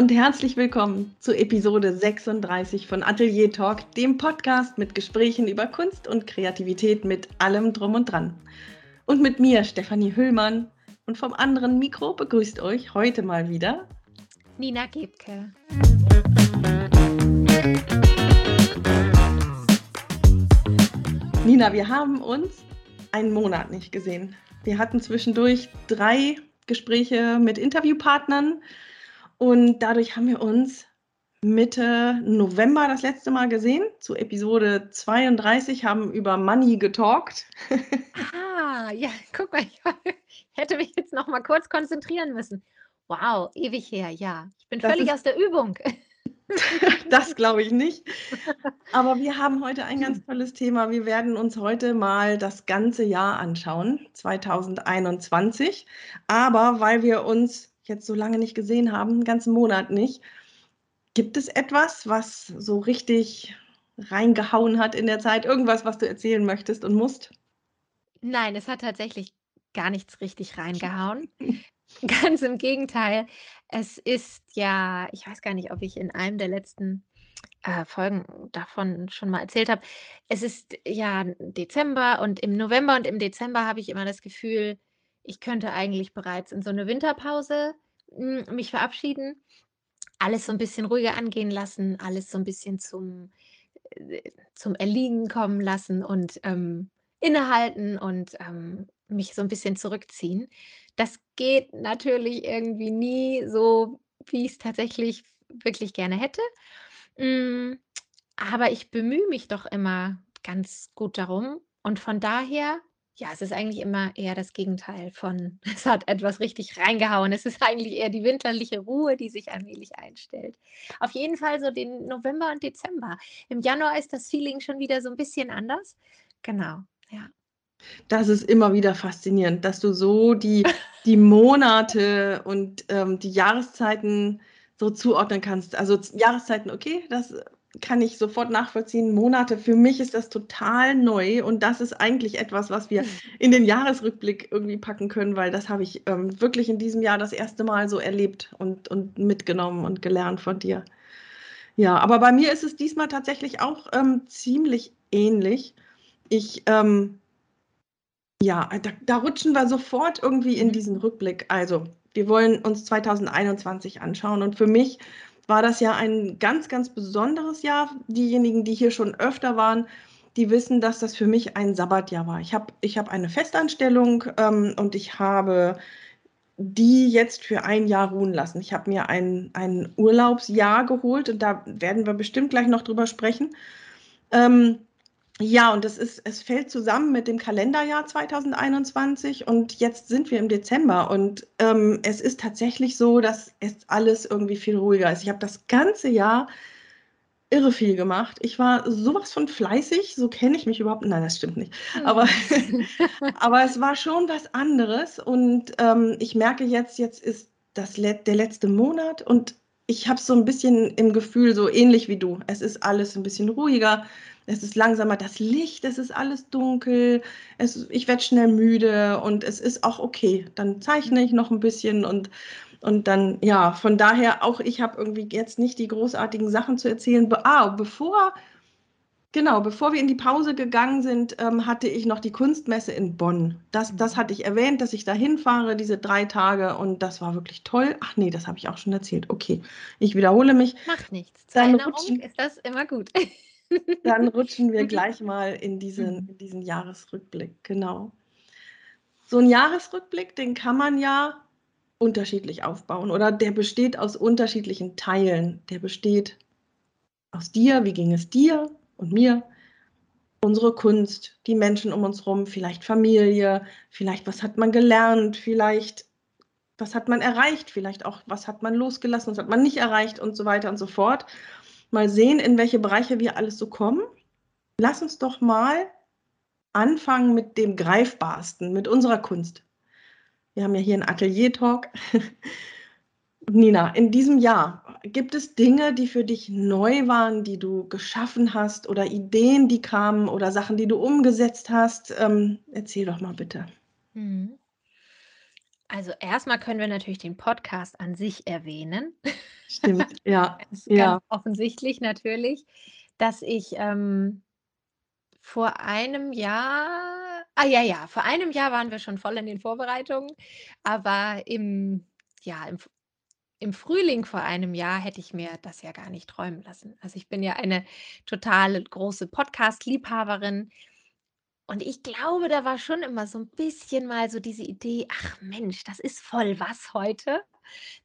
und herzlich willkommen zu Episode 36 von Atelier Talk, dem Podcast mit Gesprächen über Kunst und Kreativität mit allem drum und dran. Und mit mir, Stefanie Hüllmann. Und vom anderen Mikro begrüßt euch heute mal wieder Nina Gebke. Nina, wir haben uns einen Monat nicht gesehen. Wir hatten zwischendurch drei Gespräche mit Interviewpartnern und dadurch haben wir uns Mitte November das letzte Mal gesehen. Zu Episode 32 haben über Money getalkt. ah, ja, guck mal, ich hätte mich jetzt noch mal kurz konzentrieren müssen. Wow, ewig her, ja. Ich bin das völlig aus der Übung. das glaube ich nicht. Aber wir haben heute ein ganz tolles Thema. Wir werden uns heute mal das ganze Jahr anschauen, 2021. Aber weil wir uns jetzt so lange nicht gesehen haben, einen ganzen Monat nicht, gibt es etwas, was so richtig reingehauen hat in der Zeit? Irgendwas, was du erzählen möchtest und musst? Nein, es hat tatsächlich gar nichts richtig reingehauen. Ganz im Gegenteil. Es ist ja, ich weiß gar nicht, ob ich in einem der letzten äh, Folgen davon schon mal erzählt habe. Es ist ja Dezember und im November und im Dezember habe ich immer das Gefühl, ich könnte eigentlich bereits in so eine Winterpause hm, mich verabschieden, alles so ein bisschen ruhiger angehen lassen, alles so ein bisschen zum, äh, zum Erliegen kommen lassen und ähm, innehalten und ähm, mich so ein bisschen zurückziehen. Das geht natürlich irgendwie nie so, wie ich es tatsächlich wirklich gerne hätte. Hm, aber ich bemühe mich doch immer ganz gut darum und von daher ja, es ist eigentlich immer eher das Gegenteil von es hat etwas richtig reingehauen. Es ist eigentlich eher die winterliche Ruhe, die sich allmählich einstellt. Auf jeden Fall so den November und Dezember. Im Januar ist das Feeling schon wieder so ein bisschen anders. Genau, ja. Das ist immer wieder faszinierend, dass du so die, die Monate und ähm, die Jahreszeiten so zuordnen kannst. Also Jahreszeiten, okay, das kann ich sofort nachvollziehen. Monate, für mich ist das total neu und das ist eigentlich etwas, was wir hm. in den Jahresrückblick irgendwie packen können, weil das habe ich ähm, wirklich in diesem Jahr das erste Mal so erlebt und, und mitgenommen und gelernt von dir. Ja, aber bei mir ist es diesmal tatsächlich auch ähm, ziemlich ähnlich. Ich ähm, ja, da, da rutschen wir sofort irgendwie in mhm. diesen Rückblick. Also, wir wollen uns 2021 anschauen und für mich war das ja ein ganz, ganz besonderes Jahr. Diejenigen, die hier schon öfter waren, die wissen, dass das für mich ein Sabbatjahr war. Ich habe ich hab eine Festanstellung ähm, und ich habe die jetzt für ein Jahr ruhen lassen. Ich habe mir ein, ein Urlaubsjahr geholt und da werden wir bestimmt gleich noch drüber sprechen. Ähm, ja, und das ist, es fällt zusammen mit dem Kalenderjahr 2021 und jetzt sind wir im Dezember und ähm, es ist tatsächlich so, dass es alles irgendwie viel ruhiger ist. Ich habe das ganze Jahr irre viel gemacht. Ich war sowas von fleißig, so kenne ich mich überhaupt. Nein, das stimmt nicht. Hm. Aber, aber es war schon was anderes und ähm, ich merke jetzt, jetzt ist das der letzte Monat und ich habe so ein bisschen im Gefühl, so ähnlich wie du. Es ist alles ein bisschen ruhiger es ist langsamer das Licht, es ist alles dunkel, es, ich werde schnell müde und es ist auch okay. Dann zeichne ich noch ein bisschen und, und dann, ja, von daher auch, ich habe irgendwie jetzt nicht die großartigen Sachen zu erzählen. Ah, bevor, genau, bevor wir in die Pause gegangen sind, ähm, hatte ich noch die Kunstmesse in Bonn. Das, das hatte ich erwähnt, dass ich da hinfahre, diese drei Tage und das war wirklich toll. Ach nee, das habe ich auch schon erzählt. Okay, ich wiederhole mich. Macht nichts. Zur Dann Erinnerung ist das immer gut. Dann rutschen wir gleich mal in diesen, in diesen Jahresrückblick. Genau. So ein Jahresrückblick, den kann man ja unterschiedlich aufbauen oder der besteht aus unterschiedlichen Teilen. Der besteht aus dir, wie ging es dir und mir, unsere Kunst, die Menschen um uns herum, vielleicht Familie, vielleicht was hat man gelernt, vielleicht was hat man erreicht, vielleicht auch was hat man losgelassen, was hat man nicht erreicht und so weiter und so fort mal sehen, in welche Bereiche wir alles so kommen. Lass uns doch mal anfangen mit dem Greifbarsten, mit unserer Kunst. Wir haben ja hier einen Atelier-Talk. Nina, in diesem Jahr gibt es Dinge, die für dich neu waren, die du geschaffen hast oder Ideen, die kamen oder Sachen, die du umgesetzt hast? Ähm, erzähl doch mal bitte. Mhm. Also, erstmal können wir natürlich den Podcast an sich erwähnen. Stimmt, ja, ja. offensichtlich natürlich, dass ich, ähm, vor einem Jahr ah, ja, ja, vor einem Jahr waren wir schon voll in den Vorbereitungen, aber im ja, im im Frühling vor einem Jahr hätte ich mir das ja gar nicht träumen lassen. Also, ich bin ja eine total große Podcast-Liebhaberin und ich glaube, da war schon immer so 'n bisschen mal so diese Idee: „Ach Mensch, das ist voll was heute.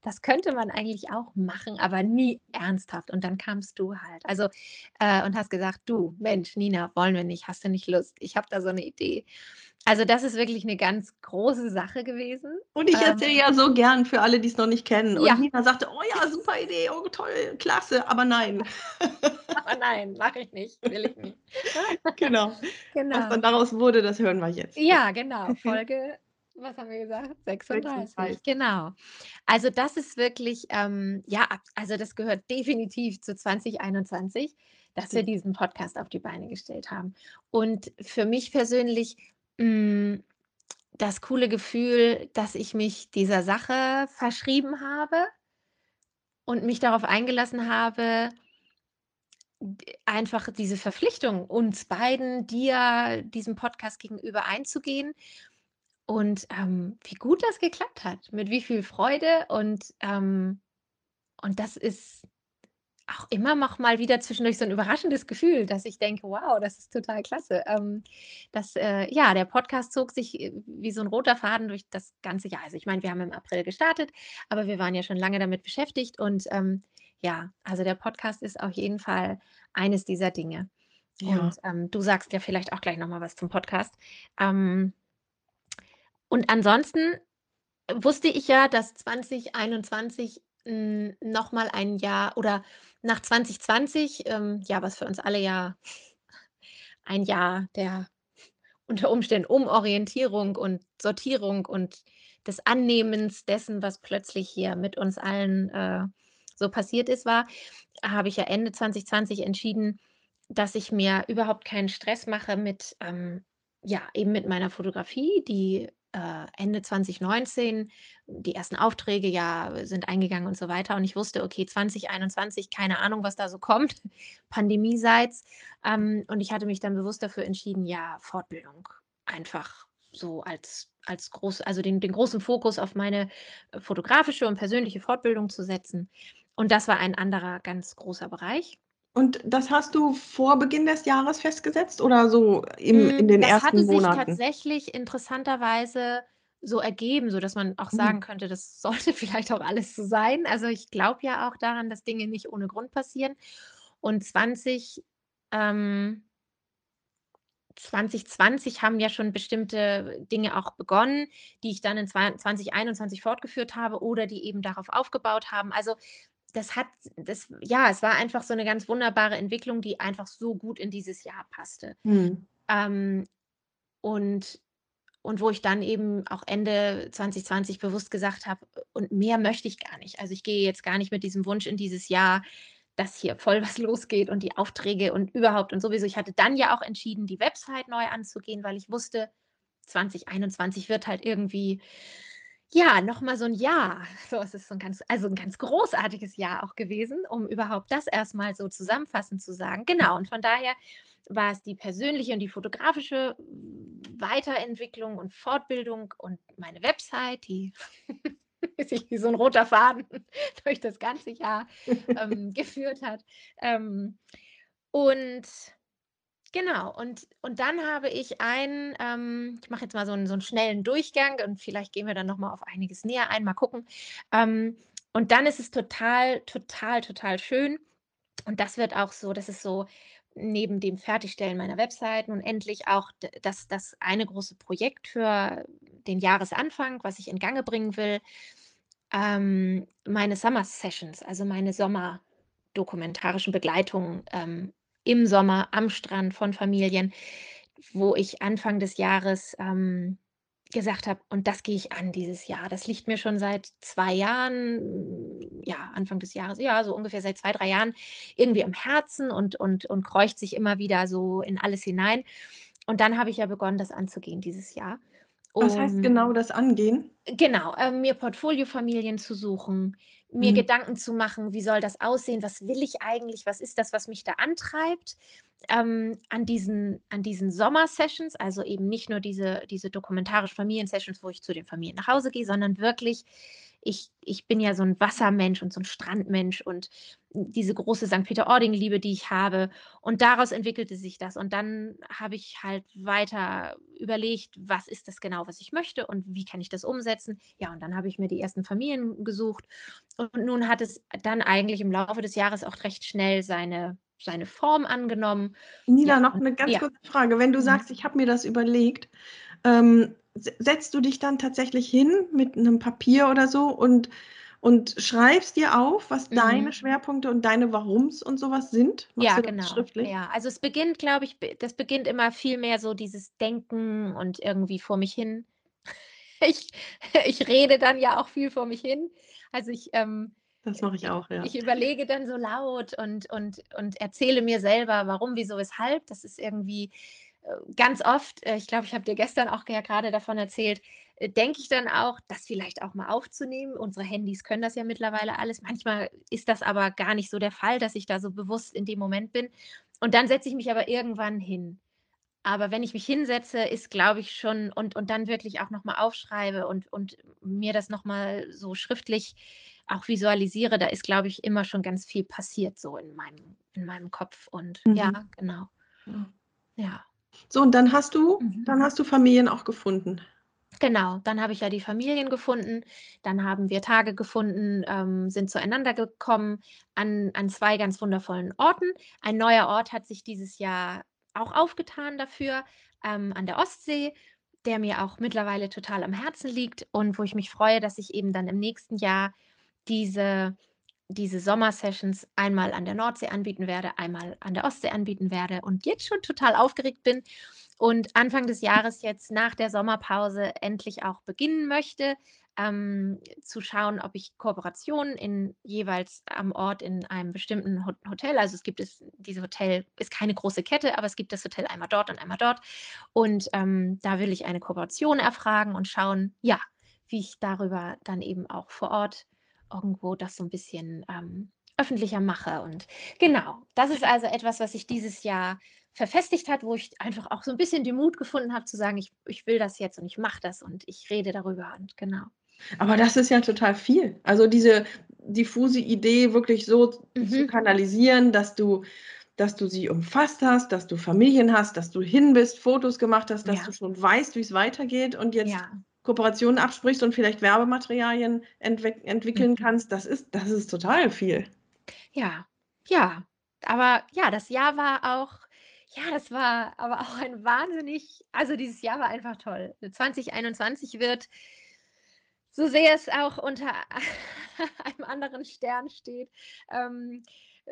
Das könnte man eigentlich auch machen, aber nie ernsthaft.“ Und dann kamst du halt. Also, äh, und hast gesagt: „Du, Mensch, Nina, wollen wir nicht? Hast du nicht Lust? Ich habe da so 'ne Idee.“ Also, das ist wirklich 'ne ganz große Sache gewesen. Und ich erzähle Ähm ja so gern für alle, die's noch nicht kennen. Und Ja. Nina sagte: „Oh ja, super Idee, oh toll, klasse“, aber nein. Aber nein, mache ich nicht, will ich nicht. Genau. Was dann Genau. daraus wurde, das hören wir jetzt. Ja, genau, Folge was haben wir gesagt? 36, 36. genau. Also, das ist wirklich, ähm, ja, also, das gehört definitiv zu 2021, dass wir diesen Podcast auf die Beine gestellt haben. Und für mich persönlich, hm, das coole Gefühl, dass ich mich dieser Sache verschrieben habe und mich darauf eingelassen habe einfach diese Verpflichtung uns beiden, dir, diesem Podcast gegenüber einzugehen. Und, ähm, wie gut das geklappt hat, mit wie viel Freude und, ähm und das ist auch immer noch mal wieder zwischendurch so 'n überraschendes Gefühl, dass ich denke: „Wow, das ist total klasse.“ Ähm, das, äh ja, der Podcast zog sich, äh, wie so 'n roter Faden durch das ganze Jahr. Also, ich meine, wir haben im April gestartet, aber wir waren ja schon lange damit beschäftigt und, ähm, ja, also, der Podcast ist auf jeden Fall eines dieser Dinge. Ja. Und, ähm, du sagst ja vielleicht auch gleich noch mal was zum Podcast. Ähm und ansonsten wusste ich ja, dass 2021, hm, noch mal ein Jahr oder nach 2020, ähm, ja, was für uns alle ja ein Jahr der unter Umständen Umorientierung und Sortierung und des Annehmens dessen, was plötzlich hier mit uns allen, äh, so passiert ist, war, habe ich ja Ende 2020 entschieden, dass ich mir überhaupt keinen Stress mache mit, ähm ja, eben mit meiner Fotografie, die, äh, Ende 2019 die ersten Aufträge, ja, sind eingegangen und so weiter. Und ich wusste, okay, 2021, keine Ahnung, was da so kommt, pandemieseits. Ähm, und ich hatte mich dann bewusst dafür entschieden, ja, Fortbildung einfach so als als groß also, den den großen Fokus auf meine, äh, fotografische und persönliche Fortbildung zu setzen. Und das war ein anderer ganz großer Bereich. Und das hast du vor Beginn des Jahres festgesetzt oder so im in Hm, den das hatte ersten sich Monaten? tatsächlich interessanterweise so ergeben, sodass man auch Mhm. sagen könnte, das sollte vielleicht auch alles so sein. Also, ich glaube ja auch daran, dass Dinge nicht ohne Grund passieren. Und 20 ähm 2020 haben ja schon bestimmte Dinge auch begonnen, die ich dann in zwei 2021 fortgeführt habe oder die eben darauf aufgebaut haben. Also, das hat das ja, es war einfach so 'ne ganz wunderbare Entwicklung, die einfach so gut in dieses Jahr passte. Mhm. Ähm, und und wo ich dann eben auch Ende 2020 bewusst gesagt habe: „Und mehr möchte ich gar nicht.“ Also, ich gehe jetzt gar nicht mit diesem Wunsch in dieses Jahr, dass hier voll was losgeht und die Aufträge und überhaupt und sowieso. Ich hatte dann ja auch entschieden, die Website neu anzugehen, weil ich wusste, 2021 wird halt irgendwie, ja, noch mal so 'n Jahr. So, es ist so 'n ganz also, 'n ganz großartiges Jahr auch gewesen, um überhaupt das erst mal so zusammenfassend zu sagen. Genau, und von daher war es die persönliche und die fotografische Weiterentwicklung und Fortbildung und meine Website, die sich wie so 'n roter Faden durch das ganze Jahr, ähm, geführt hat. Ähm, und genau, und und dann habe ich ein ähm, ich mache jetzt mal so 'n so 'n schnellen Durchgang und vielleicht gehen wir dann noch mal auf einiges näher ein, mal gucken. Ähm, und dann ist es total, total, total schön und das wird auch so das ist so neben dem Fertigstellen meiner Website nun endlich auch das das eine große Projekt für den Jahresanfang, was ich in Gange bringen will, ähm, meine Summer Sessions, also, meine sommerdokumentarischen Begleitungen, ähm, im Sommer am Strand von Familien, wo ich Anfang des Jahres, ähm, gesagt habe: „Und das gehe ich an dieses Jahr.“ Das liegt mir schon seit 2 Jahren ja, Anfang des Jahres ja, so ungefähr seit 2, 3 Jahren irgendwie am Herzen und und und kreucht sich immer wieder so in alles hinein. Und dann habe ich ja begonnen, das anzugehen dieses Jahr. Was heißt um genau das angehen? Genau, äh, mir Portfoliofamilien zu suchen, mir Mhm. Gedanken zu machen, wie soll das aussehen? Was will ich eigentlich? Was ist das, was mich da antreibt? Ähm, an diesen an diesen Sommersessions, also eben nicht nur diese diese dokumentarischen Familiensessions, wo ich zu den Familien nach Hause gehe, sondern wirklich ich ich bin ja so 'n Wassermensch und so 'n Strandmensch und diese große Sankt Peter-Ording-Liebe, die ich habe. Und daraus entwickelte sich das. Und dann habe ich halt weiter überlegt, was ist das genau, was ich möchte und wie kann ich das umsetzen? Ja, und dann habe ich mir die ersten Familien gesucht. Und nun hat es dann eigentlich im Laufe des Jahres auch recht schnell seine seine Form angenommen. Ja, Nina, noch und 'ne ganz ja. kurze Frage. Wenn du Mhm. sagst: „Ich habe mir das überlegt“, ähm, se setzt du dich dann tatsächlich hin mit 'nem Papier oder so und und schreibst dir auf, was deine Mhm. Schwerpunkte und deine Warums und so was sind? Machst Ja, genau. schriftlich? Ja, also es beginnt, glaube ich das beginnt immer viel mehr so dieses Denken und irgendwie vor mich hin. Ich ich rede dann ja auch viel vor mich hin. Also ich, ähm, Das mache ich auch, ja. ich überlege dann so laut und und und erzähle mir selber, warum, wieso, weshalb. Das ist irgendwie, ganz oft äh, ich glaube, ich habe dir gestern auch ja grade davon erzählt, äh, denke ich dann auch, das vielleicht auch mal aufzunehmen. Unsere Handys können das ja mittlerweile alles. Manchmal ist das aber gar nicht so der Fall, dass ich da so bewusst in dem Moment bin. Und dann setze ich mich aber irgendwann hin. Aber wenn ich mich hinsetze, ist, glaube ich, schon und und dann wirklich auch noch mal aufschreibe und und mir das noch mal so schriftlich auch visualisiere, da ist, glaube ich, immer schon ganz viel passiert so in meinem in meinem Kopf und ja, Mhm. genau. Ja. So, und dann hast du Mhm. dann hast du Familien auch gefunden? Genau, dann habe ich ja die Familien gefunden. Dann haben wir Tage gefunden, ähm, sind zueinander gekommen an an 2 ganz wundervollen Orten. Ein neuer Ort hat sich dieses Jahr auch aufgetan dafür, ähm, an der Ostsee, der mir auch mittlerweile total am Herzen liegt und wo ich mich freue, dass ich eben dann im nächsten Jahr diese diese Sommersessions einmal an der Nordsee anbieten werde, einmal an der Ostsee anbieten werde und jetzt schon total aufgeregt bin und Anfang des Jahres jetzt nach der Sommerpause endlich auch beginnen möchte, ähm, zu schauen, ob ich Kooperationen in jeweils am Ort in einem bestimmten Ho Hotel also, es gibt es diese Hotel ist keine große Kette, aber es gibt das Hotel einmal dort und einmal dort. Und, ähm, da will ich eine Kooperation erfragen und schauen, ja, wie ich darüber dann eben auch vor Ort irgendwo das so 'n bisschen, ähm, öffentlicher mache und genau. Das ist also etwas, was sich dieses Jahr verfestigt hat, wo ich einfach auch so 'n bisschen den Mut gefunden habe zu sagen: „Ich ich will das jetzt und ich mache das und ich rede darüber“ und genau. Aber das ist ja total viel. Also, diese diffuse Idee wirklich so z zu Mhm. kanalisieren, dass du dass du sie umfasst hast, dass du Familien hast, dass du hin bist, Fotos gemacht hast, dass du Ja. schon weißt, wie's weitergeht und jetzt Ja. Kooperationen absprichst und vielleicht Werbematerialien entwick entwickeln Mhm. kannst. Das ist das ist total viel. Ja, ja. Aber ja, das Jahr war auch ja, das war aber auch ein wahnsinnig also, dieses Jahr war einfach toll. 2021 wird so sehr es auch unter einem anderen Stern steht, ähm,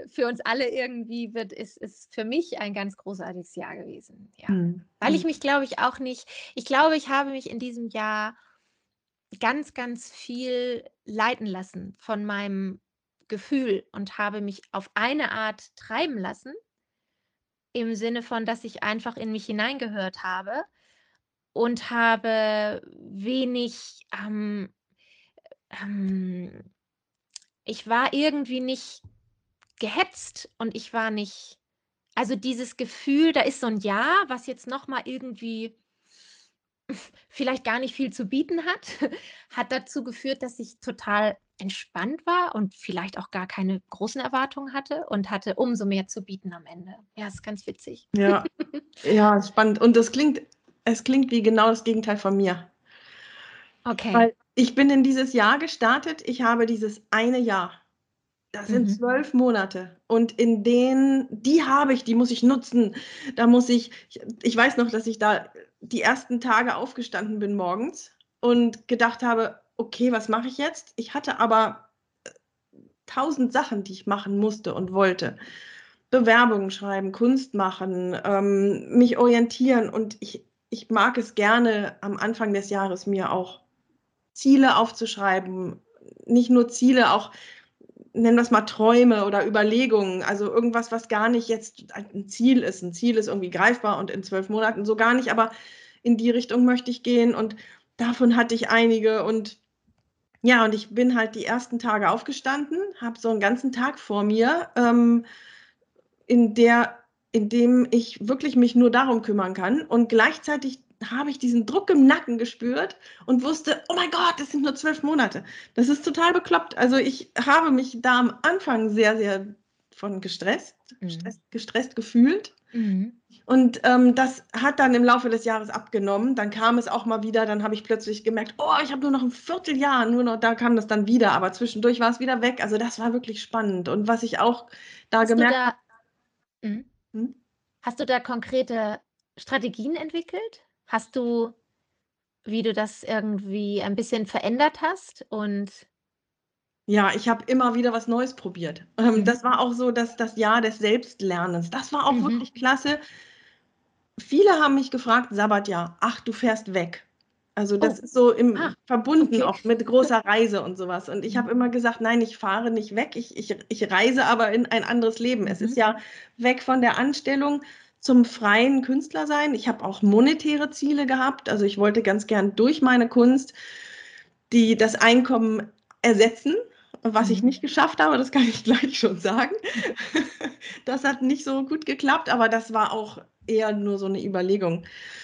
für uns alle irgendwie wird ist es für mich ein ganz großartiges Jahr gewesen, ja. Mhm, Weil ich mhm. mich, glaube ich, auch nicht ich glaube, ich habe mich in diesem Jahr ganz, ganz viel leiten lassen von meinem Gefühl und habe mich auf eine Art treiben lassen im Sinne von, dass ich einfach in mich hineingehört habe und habe wenig, ähm ähm ich war irgendwie nicht gehetzt und ich war nicht also, dieses Gefühl, da ist so 'n Jahr, was jetzt noch mal irgendwie vielleicht gar nicht viel zu bieten hat, hat dazu geführt, dass ich total entspannt war und vielleicht auch gar keine großen Erwartungen hatte und hatte umso mehr zu bieten am Ende. Ja, ist ganz witzig. Ja. Ja, spannend. Und das klingt es klingt wie genau das Gegenteil von mir. Okay. Weil ich bin in dieses Jahr gestartet. Ich habe dieses eine Jahr. Das sind Mhm. 12 Monate und in denen die habe ich, die muss ich nutzen. Da muss ich ich weiß noch, dass ich da die ersten Tage aufgestanden bin morgens und gedacht habe: „Okay, was mache ich jetzt?“ Ich hatte aber, äh, 1.000 Sachen, die ich machen musste und wollte. Bewerbungen schreiben, Kunst machen, ähm, mich orientieren und ich ich mag es gerne, am Anfang des Jahres mir auch Ziele aufzuschreiben. Nicht nur Ziele, auch nennen wir's mal Träume oder Überlegungen, also, irgendwas, was gar nicht jetzt ein Ziel ist. 'N Ziel ist irgendwie greifbar und in 12 Monaten so gar nicht, aber in die Richtung möchte ich gehen und davon hatte ich einige und ja, und ich bin halt die ersten Tage aufgestanden, habe so einen ganzen Tag vor mir, ähm, in der in dem ich wirklich mich nur darum kümmern kann und gleichzeitig habe ich diesen Druck im Nacken gespürt und wusste, oh mein Gott, das sind nur zwölf Monate. Das ist total bekloppt. Also ich habe mich da am Anfang sehr, sehr von gestresst, mhm. gestresst, gestresst gefühlt. Mhm. Und ähm, das hat dann im Laufe des Jahres abgenommen. Dann kam es auch mal wieder. Dann habe ich plötzlich gemerkt, oh, ich habe nur noch ein Vierteljahr. Nur noch, da kam das dann wieder. Aber zwischendurch war es wieder weg. Also das war wirklich spannend. Und was ich auch da Hast gemerkt habe. Mhm. Hm? Hast du da konkrete Strategien entwickelt? Hast du, wie du das irgendwie ein bisschen verändert hast und ja, ich habe immer wieder was Neues probiert. Ähm, Mhm. das war auch so das das Jahr des Selbstlernens. Das war auch Mhm. wirklich klasse. Viele haben mich gefragt: „Sabbatjahr, ach, du fährst weg.“ Also, das Oh. ist so im Ah, verbunden okay. auch mit großer Reise und sowas. Und ich habe Mhm. immer gesagt: „Nein, ich fahre nicht weg, ich ich ich reise aber in ein anderes Leben.“ Es ist mhm. ja weg von der Anstellung zum freien Künstler sein. Ich habe auch monetäre Ziele gehabt. Also, ich wollte ganz gern durch meine Kunst die das Einkommen ersetzen was ich mhm. nicht geschafft habe, das kann ich gleich schon sagen. Das hat nicht so gut geklappt, aber das war auch eher nur so eine Überlegung.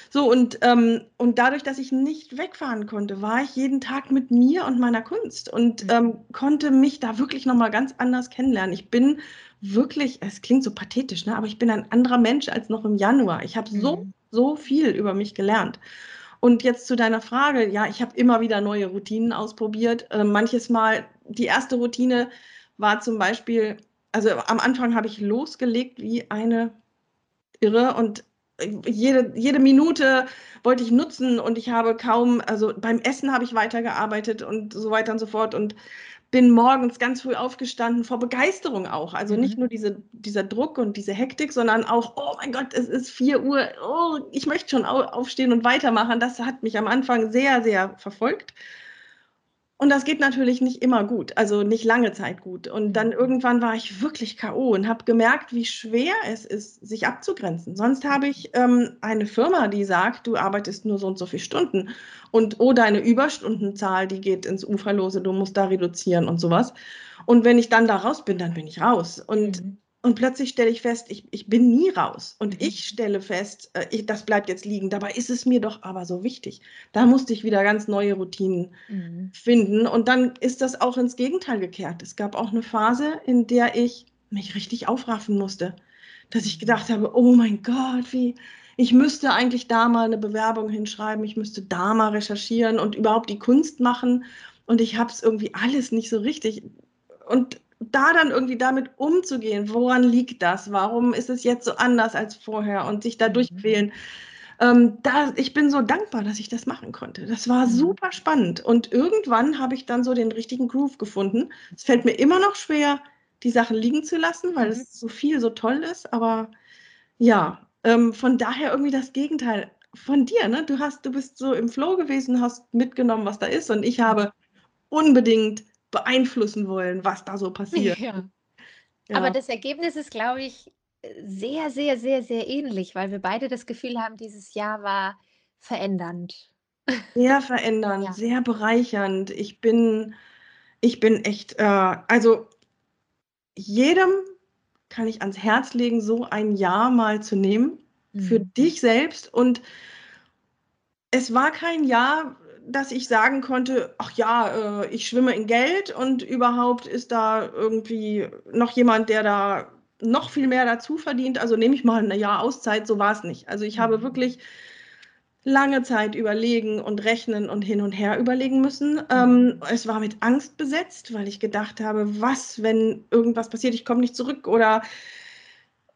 So, und, ähm, und dadurch, dass ich nicht wegfahren konnte, war ich jeden Tag mit mir und meiner Kunst und mhm. ähm, konnte mich da wirklich nochmal ganz anders kennenlernen. Ich bin wirklich, es klingt so pathetisch, ne? aber ich bin ein anderer Mensch als noch im Januar. Ich habe so, mhm. so viel über mich gelernt. Und jetzt zu deiner Frage, ja, ich habe immer wieder neue Routinen ausprobiert. Äh, manches Mal, die erste Routine war zum Beispiel, also am Anfang habe ich losgelegt wie eine Irre und jede, jede Minute wollte ich nutzen und ich habe kaum, also beim Essen habe ich weitergearbeitet und so weiter und so fort. Und bin morgens ganz früh aufgestanden, vor Begeisterung auch. Also mhm. nicht nur diese, dieser Druck und diese Hektik, sondern auch, oh mein Gott, es ist 4 Uhr, oh, ich möchte schon aufstehen und weitermachen. Das hat mich am Anfang sehr, sehr verfolgt. Und das geht natürlich nicht immer gut, also nicht lange Zeit gut. Und dann mhm. irgendwann war ich wirklich K.O. und habe gemerkt, wie schwer es ist, sich abzugrenzen. Sonst habe ich ähm, eine Firma, die sagt, du arbeitest nur so und so viele Stunden und oh, deine Überstundenzahl, die geht ins Uferlose, du musst da reduzieren und sowas. Und wenn ich dann da raus bin, dann bin ich raus. Und mhm. Und plötzlich stelle ich fest, ich, ich bin nie raus. Und mhm. ich stelle fest, äh, ich, das bleibt jetzt liegen. Dabei ist es mir doch aber so wichtig. Da musste ich wieder ganz neue Routinen mhm. finden. Und dann ist das auch ins Gegenteil gekehrt. Es gab auch eine Phase, in der ich mich richtig aufraffen musste. Dass ich gedacht habe, oh mein Gott, wie, ich müsste eigentlich da mal eine Bewerbung hinschreiben, ich müsste da mal recherchieren und überhaupt die Kunst machen. Und ich habe es irgendwie alles nicht so richtig. Und da dann irgendwie damit umzugehen, woran liegt das? Warum ist es jetzt so anders als vorher und sich da mhm. durchquälen? Ähm, da, ich bin so dankbar, dass ich das machen konnte. Das war mhm. super spannend. Und irgendwann habe ich dann so den richtigen Groove gefunden. Es fällt mir immer noch schwer, die Sachen liegen zu lassen, weil mhm. es so viel so toll ist. Aber ja, ähm, von daher irgendwie das Gegenteil von dir. Ne? Du hast, du bist so im Flow gewesen, hast mitgenommen, was da ist, und ich habe unbedingt beeinflussen wollen, was da so passiert. Ja. Ja. Aber das Ergebnis ist, glaube ich, sehr, sehr, sehr, sehr ähnlich, weil wir beide das Gefühl haben, dieses Jahr war verändernd. Sehr verändernd, ja. sehr bereichernd. Ich bin, ich bin echt, äh, also jedem kann ich ans Herz legen, so ein Jahr mal zu nehmen mhm. für dich selbst. Und es war kein Jahr, dass ich sagen konnte, ach ja, äh, ich schwimme in Geld und überhaupt ist da irgendwie noch jemand, der da noch viel mehr dazu verdient. Also nehme ich mal ein Jahr Auszeit, so war es nicht. Also ich habe mhm. wirklich lange Zeit überlegen und rechnen und hin und her überlegen müssen. Ähm, mhm. es war mit Angst besetzt, weil ich gedacht habe, was, wenn irgendwas passiert, ich komme nicht zurück oder,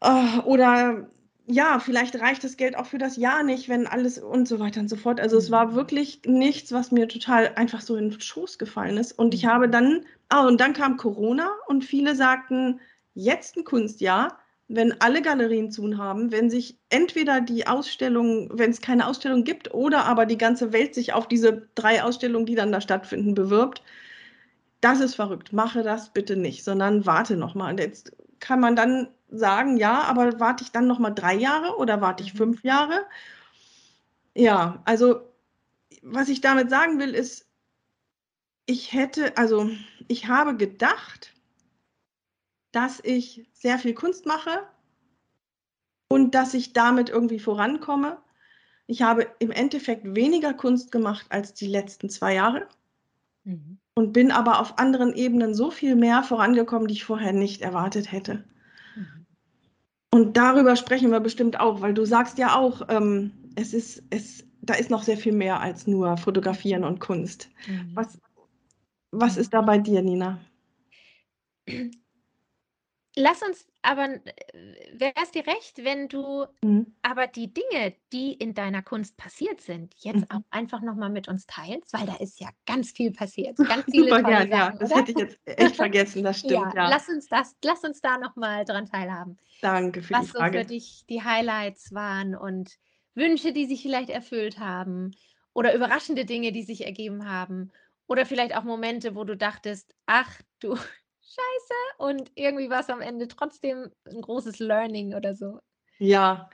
äh, oder ja, vielleicht reicht das Geld auch für das Jahr nicht, wenn alles und so weiter und so fort. Also es war mhm. wirklich nichts, was mir total einfach so in den Schoß gefallen ist. Und ich mhm. habe dann, ah, und dann kam Corona und viele sagten, jetzt ein Kunstjahr, wenn alle Galerien zu haben, wenn sich entweder die Ausstellung, wenn es keine Ausstellung gibt, oder aber die ganze Welt sich auf diese drei Ausstellungen, die dann da stattfinden, bewirbt. Das ist verrückt. Mache das bitte nicht, sondern warte nochmal. Und jetzt kann man dann sagen, ja, aber warte ich dann noch mal drei Jahre oder warte ich mhm. fünf Jahre? Ja, also was ich damit sagen will, ist, ich hätte, also ich habe gedacht, dass ich sehr viel Kunst mache und dass ich damit irgendwie vorankomme. Ich habe im Endeffekt weniger Kunst gemacht als die letzten zwei Jahre mhm. und bin aber auf anderen Ebenen so viel mehr vorangekommen, die ich vorher nicht erwartet hätte. Und darüber sprechen wir bestimmt auch, weil du sagst ja auch, ähm, es ist, es, da ist noch sehr viel mehr als nur Fotografieren und Kunst. Mhm. Was, was ist da bei dir, Nina? Lass uns aber, äh, wäre es dir recht, wenn du mhm. aber die Dinge, die in deiner Kunst passiert sind, jetzt mhm. auch einfach nochmal mit uns teilst, weil da ist ja ganz viel passiert. Ganz viele Super gern, ja. Das oder? hätte ich jetzt echt vergessen, das stimmt, ja. ja. Lass uns das, lass uns da nochmal dran teilhaben. Danke für Was die Frage. so für dich die Highlights waren und Wünsche, die sich vielleicht erfüllt haben oder überraschende Dinge, die sich ergeben haben oder vielleicht auch Momente, wo du dachtest: „Ach du Scheiße“ und irgendwie war es am Ende trotzdem ein großes Learning oder so? Ja,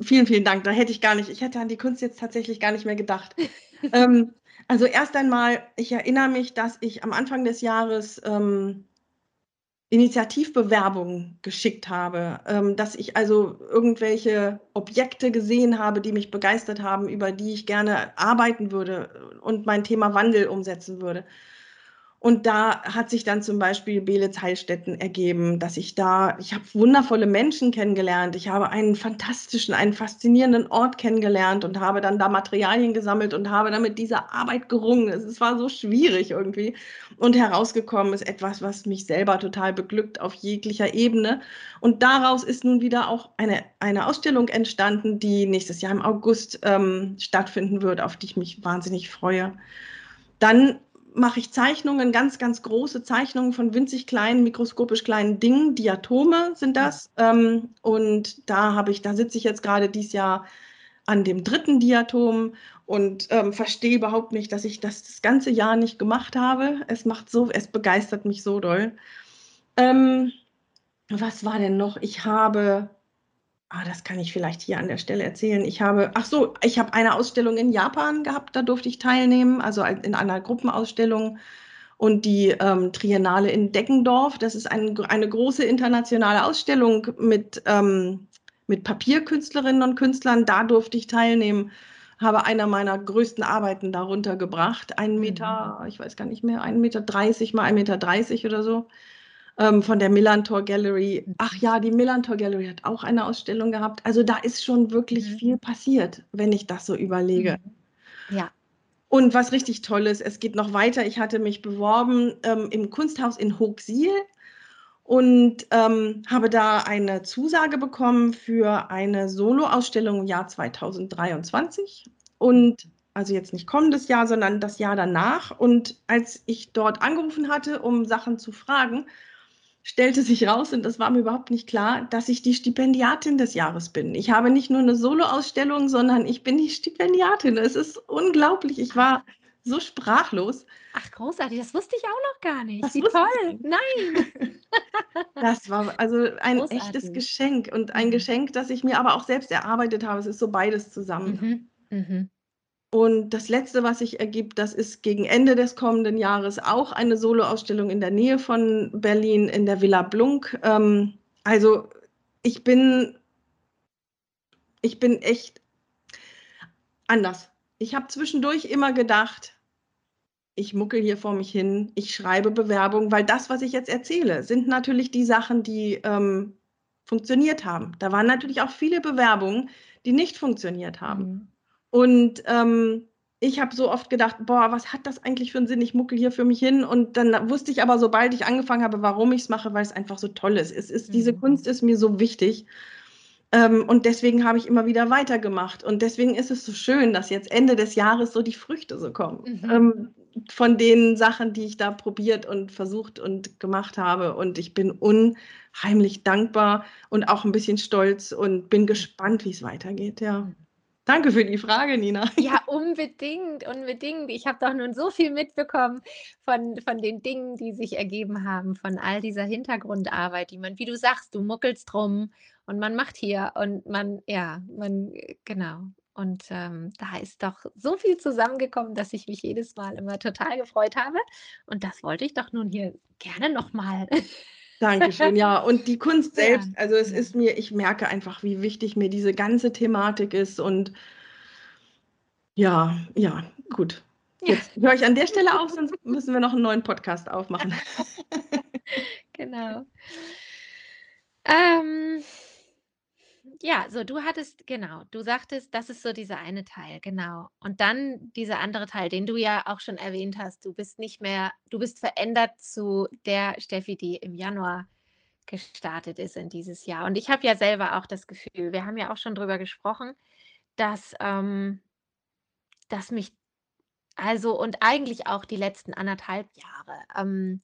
vielen, vielen Dank. Da hätte ich gar nicht ich hätte an die Kunst jetzt tatsächlich gar nicht mehr gedacht. Ähm, also, erst einmal, ich erinnere mich, dass ich am Anfang des Jahres, ähm Initiativbewerbungen geschickt habe, ähm, dass ich also irgendwelche Objekte gesehen habe, die mich begeistert haben, über die ich gerne arbeiten würde und mein Thema Wandel umsetzen würde. Und da hat sich dann zum Beispiel Belitz Heilstätten ergeben, dass ich da, ich habe wundervolle Menschen kennengelernt. Ich habe einen fantastischen, einen faszinierenden Ort kennengelernt und habe dann da Materialien gesammelt und habe dann mit dieser Arbeit gerungen. Es war so schwierig irgendwie. Und herausgekommen ist etwas, was mich selber total beglückt auf jeglicher Ebene. Und daraus ist nun wieder auch eine, eine Ausstellung entstanden, die nächstes Jahr im August ähm, stattfinden wird, auf die ich mich wahnsinnig freue. Dann mache ich Zeichnungen, ganz, ganz große Zeichnungen von winzig kleinen, mikroskopisch kleinen Dingen. Diatome sind das. Ähm, und da habe ich, da sitze ich jetzt gerade dieses Jahr an dem dritten Diatom und ähm, verstehe überhaupt nicht, dass ich das das ganze Jahr nicht gemacht habe. Es macht so, es begeistert mich so doll. Ähm, was war denn noch? Ich habe Ah, das kann ich vielleicht hier an der Stelle erzählen. Ich habe, ach so, ich habe eine Ausstellung in Japan gehabt, da durfte ich teilnehmen, also in einer Gruppenausstellung. Und die ähm, Triennale in Deckendorf, das ist ein, eine große internationale Ausstellung mit, ähm, mit Papierkünstlerinnen und Künstlern. Da durfte ich teilnehmen, habe einer meiner größten Arbeiten darunter gebracht. Ein Meter, ich weiß gar nicht mehr, ein Meter dreißig mal ein Meter dreißig oder so ähm, von der Millantor Gallery. Ach ja, die Millantor Gallery hat auch eine Ausstellung gehabt. Also da ist schon wirklich mhm. viel passiert, wenn ich das so überlege. Mhm. Ja. Und was richtig toll ist, es geht noch weiter. Ich hatte mich beworben ähm, im Kunsthaus in Hochsiel und ähm, habe da eine Zusage bekommen für eine Soloausstellung im Jahr 2023. Und also jetzt nicht kommendes Jahr, sondern das Jahr danach. Und als ich dort angerufen hatte, um Sachen zu fragen, stellte sich raus, und das war mir überhaupt nicht klar, dass ich die Stipendiatin des Jahres bin. Ich habe nicht nur eine Soloausstellung, sondern ich bin die Stipendiatin. Es ist unglaublich. Ich war so sprachlos. Ach, großartig, das wusste ich auch noch gar nicht. Das Wie toll. Nein. das war also ein großartig. echtes Geschenk und ein mhm. Geschenk, das ich mir aber auch selbst erarbeitet habe. Es ist so beides zusammen. Mhm. Mhm. Und das Letzte, was sich ergibt, das ist gegen Ende des kommenden Jahres auch eine Soloausstellung in der Nähe von Berlin in der Villa Blunk. Ähm, also ich bin, ich bin echt anders. Ich habe zwischendurch immer gedacht, ich muckel hier vor mich hin, ich schreibe Bewerbungen, weil das, was ich jetzt erzähle, sind natürlich die Sachen, die ähm, funktioniert haben. Da waren natürlich auch viele Bewerbungen, die nicht funktioniert haben. Mhm. Und ähm, ich habe so oft gedacht, boah, was hat das eigentlich für einen Sinn? Ich muckel hier für mich hin. Und dann wusste ich aber, sobald ich angefangen habe, warum ich es mache, weil es einfach so toll ist. Es ist, mhm. diese Kunst ist mir so wichtig. Ähm, und deswegen habe ich immer wieder weitergemacht. Und deswegen ist es so schön, dass jetzt Ende des Jahres so die Früchte so kommen. Mhm. Ähm, von den Sachen, die ich da probiert und versucht und gemacht habe. Und ich bin unheimlich dankbar und auch ein bisschen stolz und bin gespannt, wie es weitergeht. Ja. Danke für die Frage, Nina. Ja, unbedingt, unbedingt. Ich habe doch nun so viel mitbekommen von, von den Dingen, die sich ergeben haben, von all dieser Hintergrundarbeit, die man, wie du sagst, du muckelst drum und man macht hier und man, ja, man, genau. Und ähm, da ist doch so viel zusammengekommen, dass ich mich jedes Mal immer total gefreut habe. Und das wollte ich doch nun hier gerne nochmal. Dankeschön, ja. Und die Kunst selbst, also es ist mir, ich merke einfach, wie wichtig mir diese ganze Thematik ist. Und ja, ja, gut. Jetzt höre ich an der Stelle auf, sonst müssen wir noch einen neuen Podcast aufmachen. Genau. Ähm, ja, so du hattest, genau, du sagtest, das ist so dieser eine Teil, genau. Und dann dieser andere Teil, den du ja auch schon erwähnt hast, du bist nicht mehr, du bist verändert zu der Steffi, die im Januar gestartet ist in dieses Jahr. Und ich habe ja selber auch das Gefühl, wir haben ja auch schon drüber gesprochen, dass, ähm, dass mich, also und eigentlich auch die letzten anderthalb Jahre, ähm,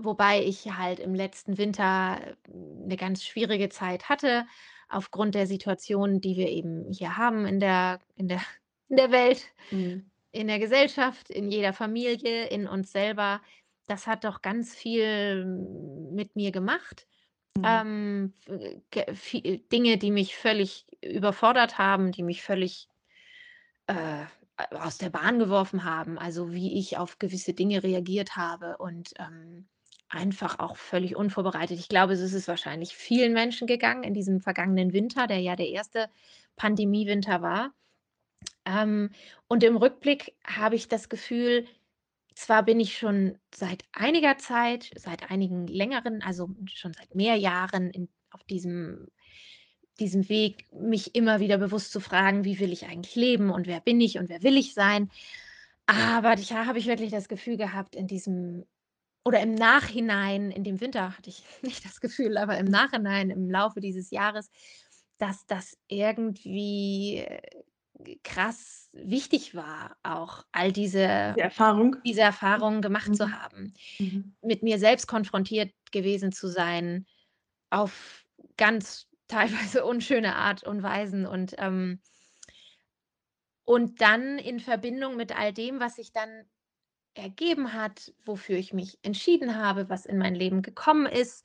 Wobei ich halt im letzten Winter eine ganz schwierige Zeit hatte aufgrund der Situation, die wir eben hier haben in der in der in der Welt, Mhm. in der Gesellschaft, in jeder Familie, in uns selber. Das hat doch ganz viel mit mir gemacht. Mhm. Ähm, vie Dinge, die mich völlig überfordert haben, die mich völlig, äh, aus der Bahn geworfen haben. Also, wie ich auf gewisse Dinge reagiert habe und, ähm, einfach auch völlig unvorbereitet. Ich glaube, so ist es wahrscheinlich vielen Menschen gegangen in diesem vergangenen Winter, der ja der erste Pandemiewinter war. Ähm, und im Rückblick habe ich das Gefühl, zwar bin ich schon seit einiger Zeit, seit einigen längeren, also schon seit mehr Jahren in auf diesem diesem Weg, mich immer wieder bewusst zu fragen: „Wie will ich eigentlich leben und wer bin ich und wer will ich sein?“ Aber da habe ich wirklich das Gefühl gehabt in diesem oder im Nachhinein, in dem Winter hatte ich nicht das Gefühl, aber im Nachhinein, im Laufe dieses Jahres, dass das irgendwie, äh, krass wichtig war, auch all diese Die Erfahrung. diese Erfahrungen gemacht zu Mhm. haben, Mhm. mit mir selbst konfrontiert gewesen zu sein, auf ganz teilweise unschöne Art und Weisen und, ähm und dann in Verbindung mit all dem, was sich dann ergeben hat, wofür ich mich entschieden habe, was in mein Leben gekommen ist.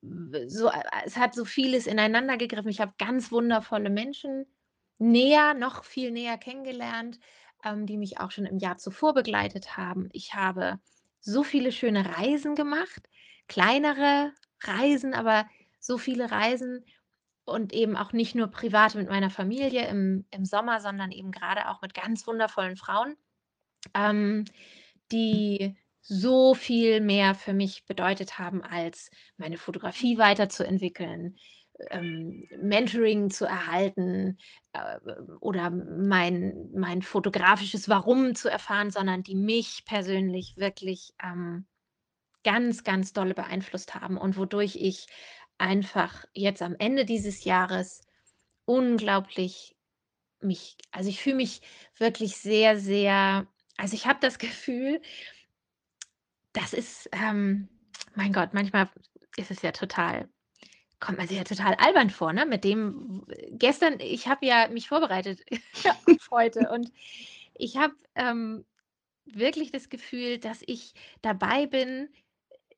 So, äh, es hat so vieles ineinander gegriffen. Ich habe ganz wundervolle Menschen näher noch viel näher kennengelernt, ähm, die mich auch schon im Jahr zuvor begleitet haben. Ich habe so viele schöne Reisen gemacht, kleinere Reisen, aber so viele Reisen und eben auch nicht nur privat mit meiner Familie im im Sommer, sondern eben grade auch mit ganz wundervollen Frauen, ähm, die so viel mehr für mich bedeutet haben, als meine Fotografie weiterzuentwickeln, ähm, Mentoring zu erhalten, äh, oder mein mein fotografisches Warum zu erfahren, sondern die mich persönlich wirklich, ähm, ganz, ganz dolle beeinflusst haben und wodurch ich einfach jetzt am Ende dieses Jahres unglaublich mich also, ich fühle mich wirklich sehr, sehr also, ich habe das Gefühl das ist, ähm mein Gott, manchmal ist es ja total kommt man sich ja total albern vor, ne, mit dem w gestern ich habe ja mich vorbereitet auf heute und ich habe, ähm, wirklich das Gefühl, dass ich dabei bin,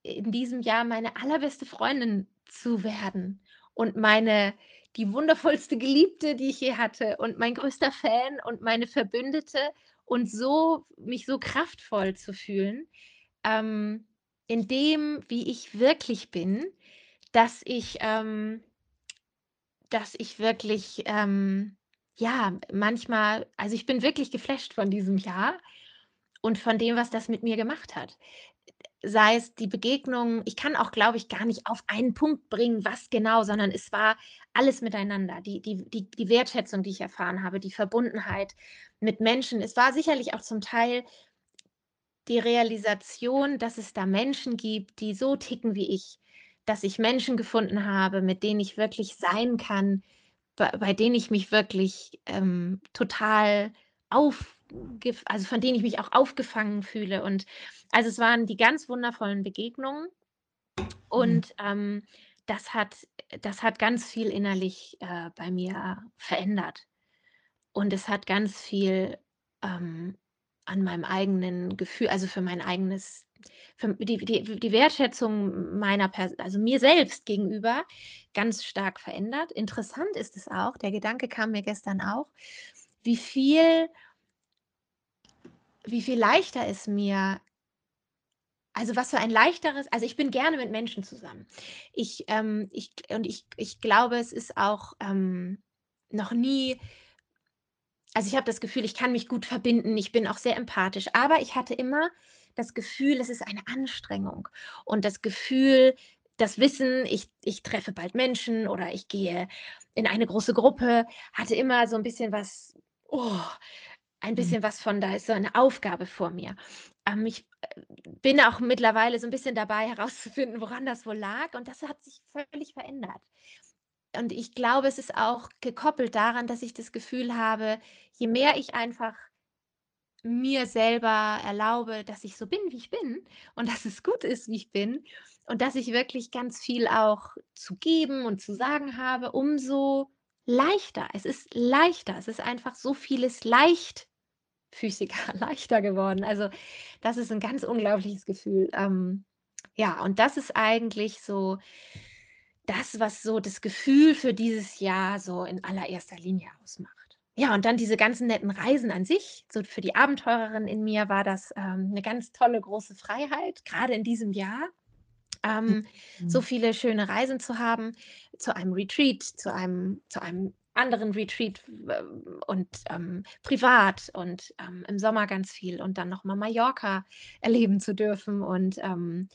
in diesem Jahr meine allerbeste Freundin zu werden und meine die wundervollste Geliebte, die ich je hatte und mein größter Fan und meine Verbündete und so mich so kraftvoll zu fühlen, ähm, in dem, wie ich wirklich bin, dass ich, ähm dass ich wirklich, ähm, ja, manchmal also, ich bin wirklich geflasht von diesem Jahr und von dem, was das mit mir gemacht hat. Sei es die Begegnung ich kann auch, glaube ich, gar nicht auf einen Punkt bringen, was genau, sondern es war alles miteinander. Die die die die Wertschätzung, die ich erfahren habe, die Verbundenheit mit Menschen. Es war sicherlich auch zum Teil die Realisation, dass es da Menschen gibt, die so ticken wie ich, dass ich Menschen gefunden habe, mit denen ich wirklich sein kann, bei bei denen ich mich wirklich, ähm, total aufgef also, von denen ich mich auch aufgefangen fühle und also, es waren die ganz wundervollen Begegnungen Mhm. und, ähm, das hat das hat ganz viel innerlich, äh, bei mir verändert. Und es hat ganz viel, ähm, an meinem eigenen Gefühl also, für mein eigenes für die die die Wertschätzung meiner Pers also mir selbst gegenüber ganz stark verändert. Interessant ist es auch, der Gedanke kam mir gestern auch, wie viel wie viel leichter es mir also was für ein leichteres also ich bin gerne mit Menschen zusammen. Ich, ähm ich und ich ich glaube, es ist auch, ähm, noch nie also ich habe das Gefühl, ich kann mich gut verbinden, ich bin auch sehr empathisch, aber ich hatte immer das Gefühl, es ist eine Anstrengung und das Gefühl, das Wissen, ich ich treffe bald Menschen oder ich gehe in eine große Gruppe, hatte immer so 'n bisschen was oh, ein Mhm. bisschen was von: „Da ist so eine Aufgabe vor mir.“ Ähm, ich, äh, bin auch mittlerweile so 'n bisschen dabei herauszufinden, woran das wohl lag und das hat sich völlig verändert. Und ich glaube, es ist auch gekoppelt daran, dass ich das Gefühl habe, je mehr ich einfach mir selber erlaube, dass ich so bin, wie ich bin und dass es gut ist, wie ich bin und dass ich wirklich ganz viel auch zu geben und zu sagen habe, umso leichter. Es ist leichter. Es ist einfach so vieles leichtfüßiger, leichter geworden. Also, das ist 'n ganz unglaubliches Gefühl. Ähm, ja, und das ist eigentlich so das, was so das Gefühl für dieses Jahr so in allererster Linie ausmacht. Ja, und dann diese ganzen netten Reisen an sich. So für die Abenteurerin in mir war das, ähm, 'ne ganz tolle große Freiheit, grade in diesem Jahr, ähm, so Mhm. viele schöne Reisen zu haben, zu einem Retreat, zu einem zu einem anderen Retreat und, ähm, privat und, ähm, im Sommer ganz viel und dann noch mal Mallorca erleben zu dürfen und, ähm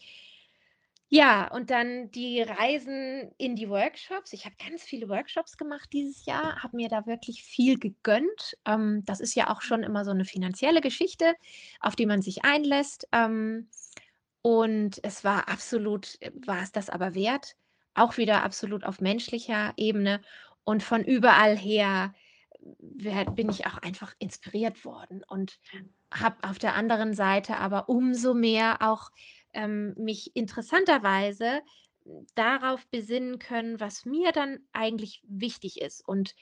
ja, und dann die Reisen in die Workshops. Ich habe ganz viele Workshops gemacht dieses Jahr, habe mir da wirklich viel gegönnt. Ähm, das ist ja auch schon immer so 'ne finanzielle Geschichte, auf die man sich einlässt. Ähm, und es war absolut äh, war es das aber wert, auch wieder absolut auf menschlicher Ebene und von überall her bin ich auch einfach inspiriert worden und habe auf der anderen Seite aber umso mehr auch, ähm, mich interessanterweise darauf besinnen können, was mir dann eigentlich wichtig ist. Und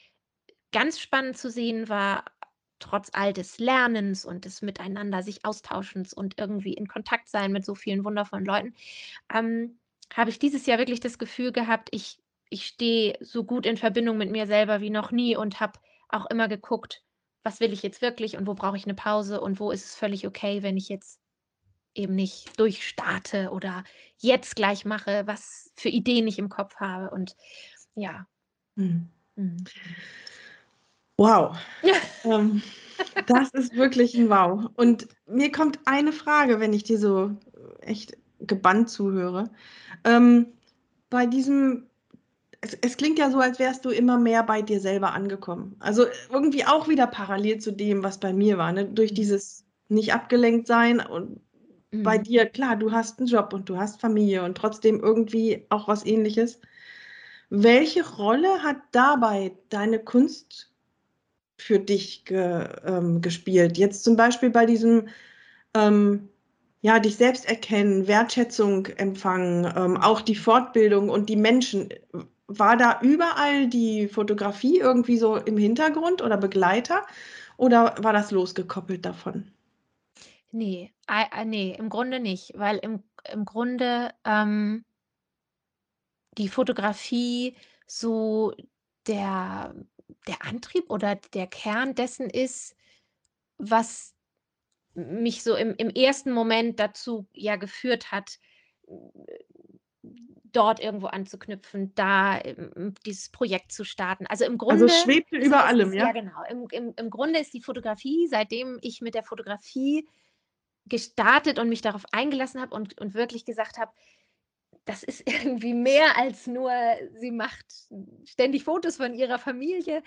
ganz spannend zu sehen war, trotz all des Lernens und des Miteinander sich Austauschens und irgendwie in Kontakt sein mit so vielen wundervollen Leuten, ähm, habe ich dieses Jahr wirklich das Gefühl gehabt, ich ich stehe so gut in Verbindung mit mir selber wie noch nie und habe auch immer geguckt: „Was will ich jetzt wirklich und wo brauche ich 'ne Pause und wo ist es völlig okay, wenn ich jetzt eben nicht durchstarte oder jetzt gleich mache, was für Ideen ich im Kopf habe.“ Und ja. Mhm. Wow. Ähm, das ist wirklich 'n Wow. Und mir kommt eine Frage, wenn ich dir so echt gebannt zuhöre. Ähm, bei diesem es es klingt ja so, als wärst du immer mehr bei dir selber angekommen. Also, irgendwie auch wieder parallel zu dem, was bei mir war, ne? Durch Mhm. dieses Nicht-Abgelenkt-Sein und bei Mhm. dir, klar, du hast 'n Job und du hast Familie und trotzdem irgendwie auch was Ähnliches. Welche Rolle hat dabei deine Kunst für dich ge ähm, gespielt? Jetzt zum Beispiel bei diesem, ähm, ja, dich selbst erkennen, Wertschätzung empfangen, ähm, auch die Fortbildung und die Menschen. War da überall die Fotografie irgendwie so im Hintergrund oder Begleiter oder war das losgekoppelt davon? Ne, ei äh, ne, im Grunde nicht, weil im im Grunde, ähm die Fotografie so der der Antrieb oder der Kern dessen ist, was mich so im im ersten Moment dazu ja geführt hat, dort irgendwo anzuknüpfen, da, ähm, dieses Projekt zu starten. Also, im Also, Grunde es schwebte über es allem, ja ja? genau, im im im Grunde ist die Fotografie, seitdem ich mit der Fotografie gestartet und mich darauf eingelassen habe und und wirklich gesagt habe: „Das ist irgendwie mehr als nur sie macht ständig Fotos von ihrer Familie.“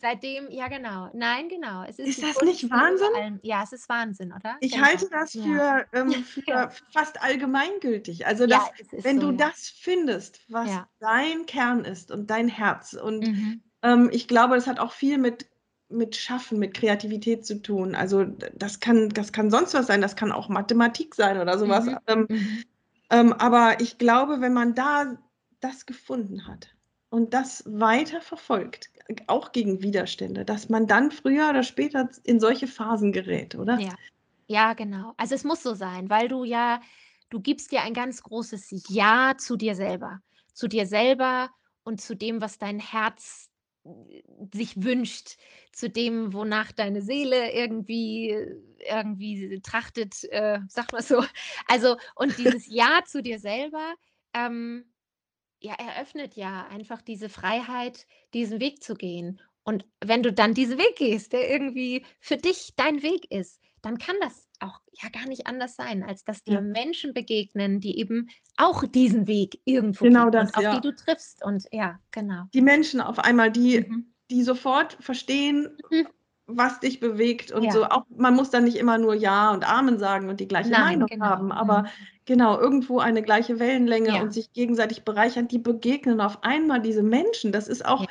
Seitdem ja genau. Nein, genau. Es ist das Kunst, nicht Wahnsinn? allem ja, es ist Wahnsinn, oder? Ich Genau. halte das Ja. für, ähm Ja. für fast allgemeingültig. Also, Ja, dass ist wenn so, du ja. das findest, was Ja. dein Kern ist und dein Herz und, Mhm. ähm, ich glaube, das hat auch viel mit mit Schaffen, mit Kreativität zu tun. Also, das kann das kann sonst was sein, das kann auch Mathematik sein oder so was. Mhm. Ähm, Mhm. Ähm, aber ich glaube, wenn man da das gefunden hat und das weiterverfolgt, g auch gegen Widerstände, dass man dann früher oder später in solche Phasen gerät, oder? Ja. Ja, genau. Also, es muss so sein, weil du ja du gibst dir ein ganz großes Ja zu dir selber. Zu dir selber und zu dem, was dein Herz, sich wünscht, zu dem, wonach deine Seele irgendwie irgendwie trachtet, äh, sagt man so. Also, und dieses Ja zu dir selber, ähm, ja, eröffnet ja einfach diese Freiheit, diesen Weg zu gehen. Und wenn du dann diesen Weg gehst, der irgendwie für dich dein Weg ist, dann kann das auch ja gar nicht anders sein, als dass dir Ja. Menschen begegnen, die eben auch diesen Weg irgendwo Genau das, und auf die ja. du triffst und ja, genau. Die Menschen auf einmal, die Mhm. die sofort verstehen, Mhm. was dich bewegt und Ja. so. Auch man muss dann nicht immer nur Ja und Amen sagen und die gleiche Nein, Meinung genau. haben, aber Mhm. genau, irgendwo eine gleiche Wellenlänge Ja. und sich gegenseitig bereichern, die begegnen auf einmal diese Menschen. Das ist auch, Ja.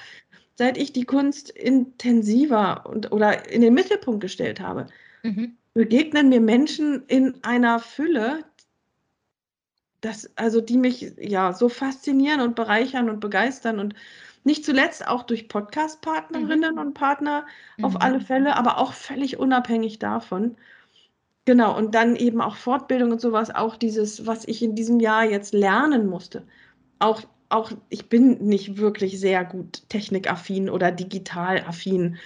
seit ich die Kunst intensiver und oder in den Mittelpunkt gestellt habe, Mhm. Begegnen mir Menschen in einer Fülle das also, die mich, ja, so faszinieren und bereichern und begeistern und nicht zuletzt auch durch Mhm. Podcast-Partnerinnen und Partner auf Mhm. alle Fälle, aber auch völlig unabhängig davon. Genau, und dann eben auch Fortbildung und so was, auch dieses, was ich in diesem Jahr jetzt lernen musste. Auch auch ich bin nicht wirklich sehr gut technikaffin oder digital-affin,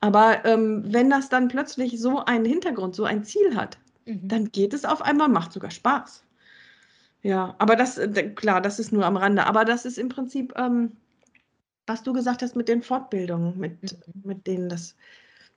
aber, ähm, wenn das dann plötzlich so einen Hintergrund, so ein Ziel hat, Mhm. dann geht es auf einmal macht sogar Spaß. Ja, aber das äh, klar, das ist nur am Rande. Aber das ist im Prinzip, ähm, was du gesagt hast mit den Fortbildungen, mit Mhm. mit denen das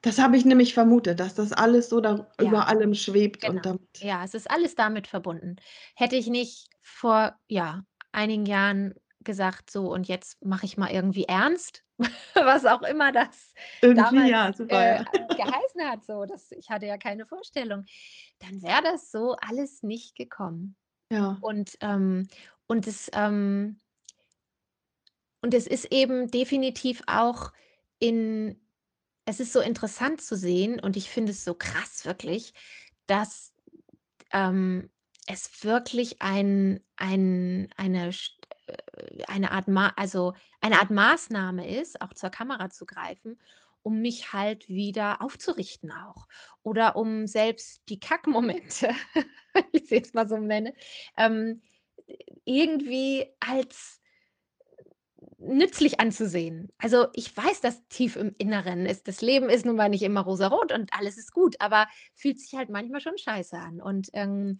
das habe ich nämlich vermutet, dass das alles so da Ja. über allem schwebt und Genau. damit Ja, es ist alles damit verbunden. Hätte ich nicht vor, ja, einigen Jahren gesagt: „So, und jetzt mache ich mal irgendwie ernst“, was auch immer das damals, ja, super, äh, ja. geheißen hat, so, das ich hatte ja keine Vorstellung, dann wäre das so alles nicht gekommen. Ja. Und, ähm und es, ähm und es ist eben definitiv auch in es ist so interessant zu sehen und ich finde es so krass wirklich, dass, ähm, es wirklich ein ein eine äh, eine Art Ma also, eine Art Maßnahme ist, auch zur Kamera zu greifen, um mich halt wieder aufzurichten auch oder um selbst die Kackmomente, ich sie jetzt mal so nenne, ähm, irgendwie als nützlich anzusehen. Also, ich weiß, dass tief im Inneren ist das Leben ist nun mal nicht immer rosarot und alles ist gut, aber fühlt sich halt manchmal schon scheiße an. Und, ähm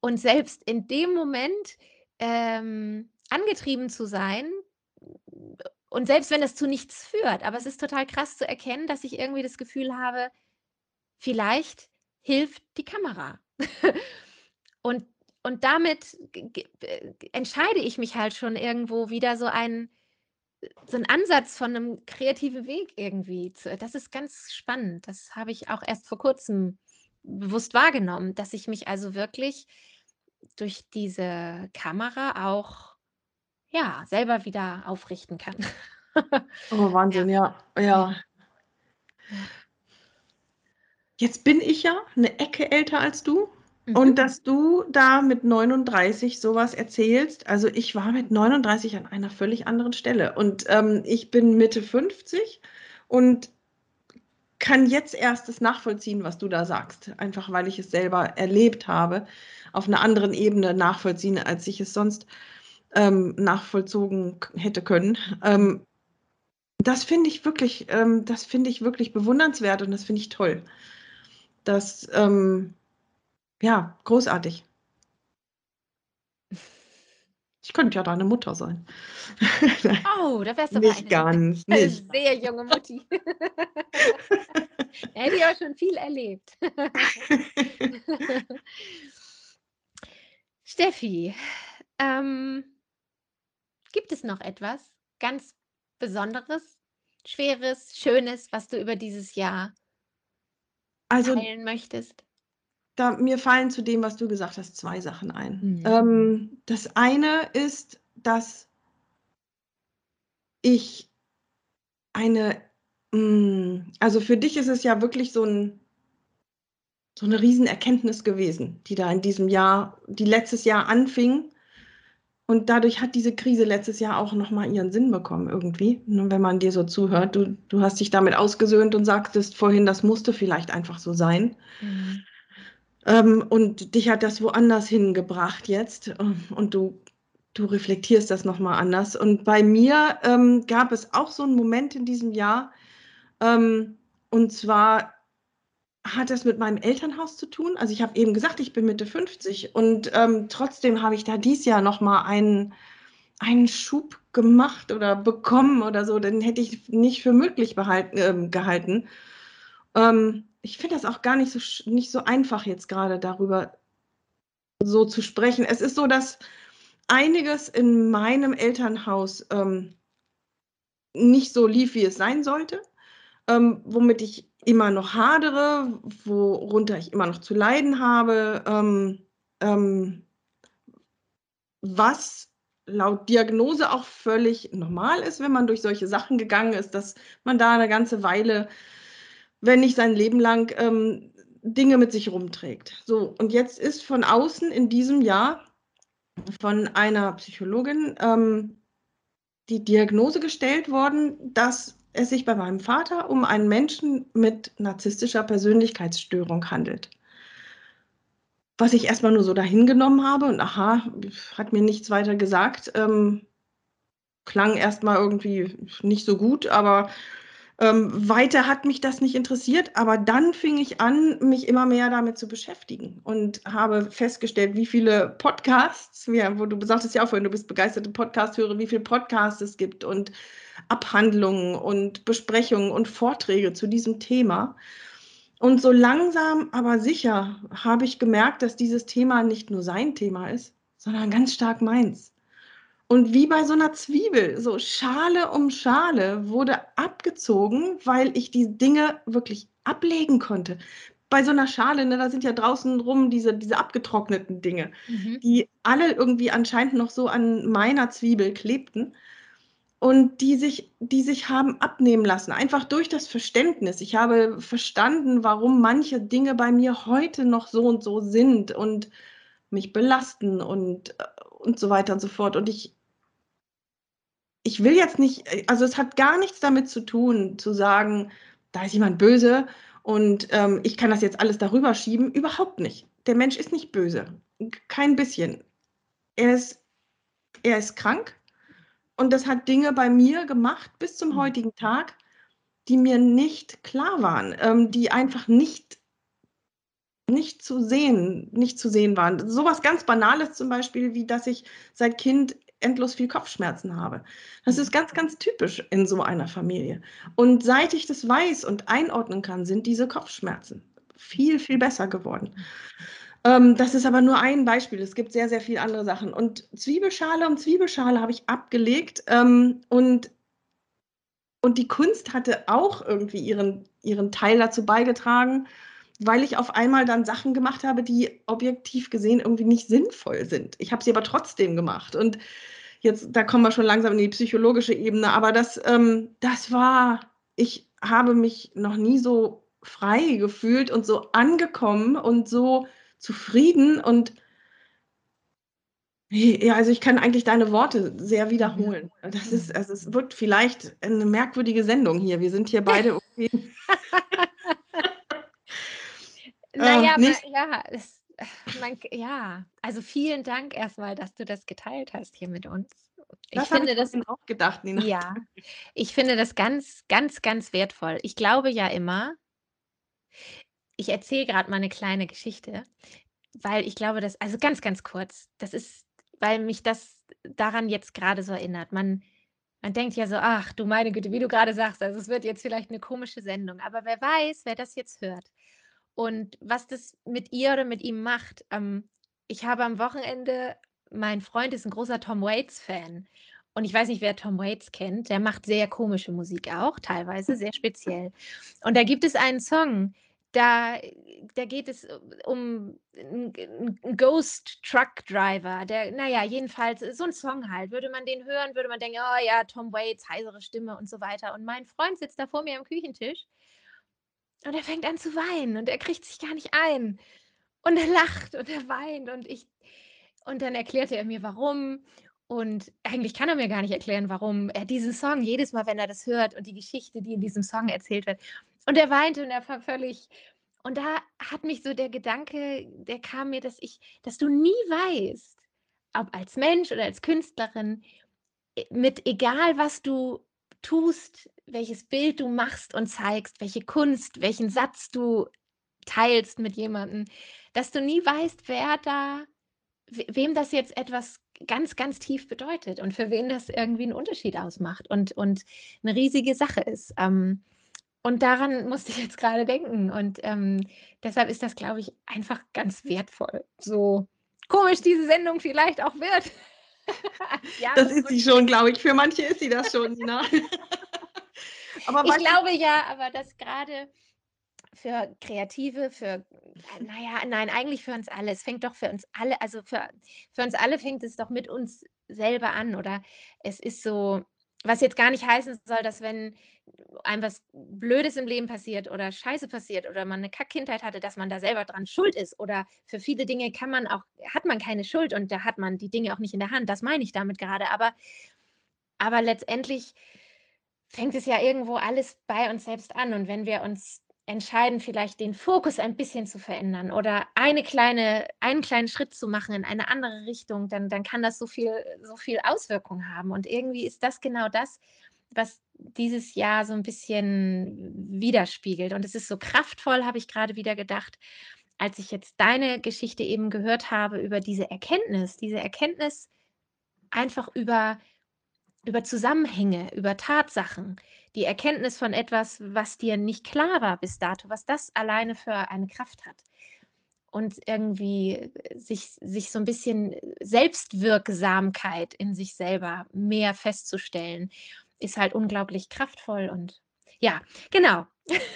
und selbst in dem Moment, ähm, angetrieben zu sein und selbst wenn das zu nichts führt, aber es ist total krass zu erkennen, dass ich irgendwie das Gefühl habe, vielleicht hilft die Kamera. Und und damit äh, entscheide ich mich halt schon irgendwo wieder so ein so 'n Ansatz von 'nem kreativen Weg irgendwie zu das ist ganz spannend. Das habe ich auch erst vor Kurzem bewusst wahrgenommen, dass ich mich also wirklich durch diese Kamera auch, ja, selber wieder aufrichten kann. Oh. Wahnsinn, ja, Ja. Jetzt bin ich ja 'ne Ecke älter als du Mhm. und dass du da mit 39 so was erzählst also, ich war mit 39 an einer völlig anderen Stelle und, ähm, ich bin Mitte 50 und kann jetzt erst das nachvollziehen, was du da sagst, einfach weil ich es selber erlebt habe, auf 'ner anderen Ebene nachvollziehen, als ich es sonst, ähm, nachvollzogen hätte können. Ähm, das finde ich wirklich ähm, das finde ich wirklich bewundernswert und das finde ich toll. Das, ähm ja, großartig. Ich könnte ja deine Mutter sein. Oh, da wärst du aber nicht eine ganz, nicht sehr junge Mutti. Da hätte ich aber schon viel erlebt. Steffi, ähm gibt es noch etwas ganz Besonderes, Schweres, Schönes, was du über dieses Jahr Also teilen möchtest? da mir fallen zu dem, was du gesagt hast, 2 Sachen ein. Mhm. Ähm, das eine ist, dass ich eine hm, also, für dich ist es ja wirklich so 'n so 'ne Riesenerkenntnis gewesen, die da in diesem Jahr die letztes Jahr anfing. Und dadurch hat diese Krise letztes Jahr auch noch mal ihren Sinn bekommen irgendwie, ne, wenn man dir so zuhört. Du du hast dich damit ausgesöhnt und sagtest vorhin, das musste vielleicht einfach so sein. Mhm. Ähm, und dich hat das woanders hingebracht jetzt. Und du, du reflektierst das nochmal anders. Und bei mir ähm, gab es auch so einen Moment in diesem Jahr. Ähm, und zwar hat das mit meinem Elternhaus zu tun. Also ich habe eben gesagt, ich bin Mitte 50 und ähm, trotzdem habe ich da dieses Jahr nochmal einen, einen Schub gemacht oder bekommen oder so. Den hätte ich nicht für möglich behalten, äh, gehalten. Ähm, ich finde das auch gar nicht so, nicht so einfach jetzt gerade darüber so zu sprechen. Es ist so, dass einiges in meinem Elternhaus ähm, nicht so lief, wie es sein sollte, ähm, womit ich immer noch hadere, worunter ich immer noch zu leiden habe, ähm, ähm, was laut Diagnose auch völlig normal ist, wenn man durch solche Sachen gegangen ist, dass man da eine ganze Weile wenn nicht sein Leben lang ähm, Dinge mit sich rumträgt. So, und jetzt ist von außen in diesem Jahr von einer Psychologin ähm, die Diagnose gestellt worden, dass es sich bei meinem Vater um einen Menschen mit narzisstischer Persönlichkeitsstörung handelt. Was ich erstmal nur so dahingenommen habe und aha, hat mir nichts weiter gesagt. Ähm, klang erstmal irgendwie nicht so gut, aber ähm, weiter hat mich das nicht interessiert, aber dann fing ich an, mich immer mehr damit zu beschäftigen und habe festgestellt, wie viele Podcasts, ja, wo du sagtest ja auch vorhin, du bist begeisterte Podcast-Hörer, wie viele Podcasts es gibt und Abhandlungen und Besprechungen und Vorträge zu diesem Thema. Und so langsam, aber sicher habe ich gemerkt, dass dieses Thema nicht nur sein Thema ist, sondern ganz stark meins. Und wie bei so einer Zwiebel, so Schale um Schale wurde abgezogen, weil ich die Dinge wirklich ablegen konnte. Bei so einer Schale, ne, da sind ja draußen rum diese, diese abgetrockneten Dinge, mhm. die alle irgendwie anscheinend noch so an meiner Zwiebel klebten und die sich, die sich haben abnehmen lassen, einfach durch das Verständnis. Ich habe verstanden, warum manche Dinge bei mir heute noch so und so sind und mich belasten und, und so weiter und so fort. Und ich, ich will jetzt nicht, also es hat gar nichts damit zu tun, zu sagen, da ist jemand böse und ähm, ich kann das jetzt alles darüber schieben. Überhaupt nicht. Der Mensch ist nicht böse. Kein bisschen. Er ist, er ist krank und das hat Dinge bei mir gemacht bis zum mhm. heutigen Tag, die mir nicht klar waren, ähm, die einfach nicht, nicht zu sehen, nicht zu sehen waren. Sowas ganz Banales zum Beispiel, wie dass ich seit Kind endlos viel Kopfschmerzen habe. Das ist ganz, ganz typisch in so einer Familie. Und seit ich das weiß und einordnen kann, sind diese Kopfschmerzen viel, viel besser geworden. Ähm, das ist aber nur ein Beispiel. Es gibt sehr, sehr viele andere Sachen. Und Zwiebelschale um Zwiebelschale habe ich abgelegt. Ähm, und, und die Kunst hatte auch irgendwie ihren, ihren Teil dazu beigetragen, weil ich auf einmal dann Sachen gemacht habe, die objektiv gesehen irgendwie nicht sinnvoll sind. Ich habe sie aber trotzdem gemacht. Und jetzt, da kommen wir schon langsam in die psychologische Ebene, aber das, ähm, das war, ich habe mich noch nie so frei gefühlt und so angekommen und so zufrieden und ja, also ich kann eigentlich deine Worte sehr wiederholen. Das ist, also es wird vielleicht eine merkwürdige Sendung hier. Wir sind hier beide okay. Naja, äh, nicht, ja, es, man, ja, also vielen Dank erstmal, dass du das geteilt hast hier mit uns. Ich das finde ich das auch gedacht, Nina. Ja, ich finde das ganz, ganz, ganz wertvoll. Ich glaube ja immer, ich erzähle gerade mal eine kleine Geschichte, weil ich glaube, dass, also ganz, ganz kurz, das ist, weil mich das daran jetzt gerade so erinnert. Man, man denkt ja so, ach du meine Güte, wie du gerade sagst, also es wird jetzt vielleicht eine komische Sendung, aber wer weiß, wer das jetzt hört und was das mit ihr oder mit ihm macht. Ähm, ich habe am Wochenende, mein Freund ist ein großer Tom Waits-Fan. Und ich weiß nicht, wer Tom Waits kennt. Der macht sehr komische Musik auch, teilweise sehr speziell. Und da gibt es einen Song, da, da geht es um einen Ghost Truck Driver. Der, naja, jedenfalls so ein Song halt. Würde man den hören, würde man denken, oh ja, Tom Waits, heisere Stimme und so weiter. Und mein Freund sitzt da vor mir am Küchentisch und er fängt an zu weinen und er kriegt sich gar nicht ein. Und er lacht und er weint und ich. Und dann erklärte er mir, warum. Und eigentlich kann er mir gar nicht erklären, warum er diesen Song jedes Mal, wenn er das hört und die Geschichte, die in diesem Song erzählt wird. Und er weinte und er war völlig Und da hat mich so der Gedanke, der kam mir, dass ich, dass du nie weißt, ob als Mensch oder als Künstlerin, mit egal was du tust, welches Bild du machst und zeigst, welche Kunst, welchen Satz du teilst mit jemandem, dass du nie weißt, wer da, wem das jetzt etwas ganz, ganz tief bedeutet und für wen das irgendwie einen Unterschied ausmacht und, und eine riesige Sache ist. Ähm, und daran musste ich jetzt gerade denken. Und ähm, deshalb ist das, glaube ich, einfach ganz wertvoll. So komisch diese Sendung vielleicht auch wird. ja, das ist sie schon, glaube ich. Für manche ist sie das schon, Nina. aber ich glaube ja, aber dass gerade für Kreative, für, naja, nein, eigentlich für uns alle. Es fängt doch für uns alle, also für, für uns alle fängt es doch mit uns selber an, oder? Es ist so, was jetzt gar nicht heißen soll, dass wenn einem was Blödes im Leben passiert oder Scheiße passiert oder man eine Kackkindheit hatte, dass man da selber dran schuld ist. Oder für viele Dinge kann man auch, hat man keine Schuld und da hat man die Dinge auch nicht in der Hand. Das meine ich damit gerade. Aber, aber letztendlich fängt es ja irgendwo alles bei uns selbst an. Und wenn wir uns entscheiden, vielleicht den Fokus ein bisschen zu verändern oder eine kleine, einen kleinen Schritt zu machen in eine andere Richtung, dann, dann kann das so viel, so viel Auswirkungen haben. Und irgendwie ist das genau das, was dieses Jahr so ein bisschen widerspiegelt. Und es ist so kraftvoll, habe ich gerade wieder gedacht, als ich jetzt deine Geschichte eben gehört habe über diese Erkenntnis, diese Erkenntnis einfach über, über Zusammenhänge, über Tatsachen, die Erkenntnis von etwas, was dir nicht klar war bis dato, was das alleine für eine Kraft hat. Und irgendwie sich, sich so ein bisschen Selbstwirksamkeit in sich selber mehr festzustellen ist halt unglaublich kraftvoll und ja, genau.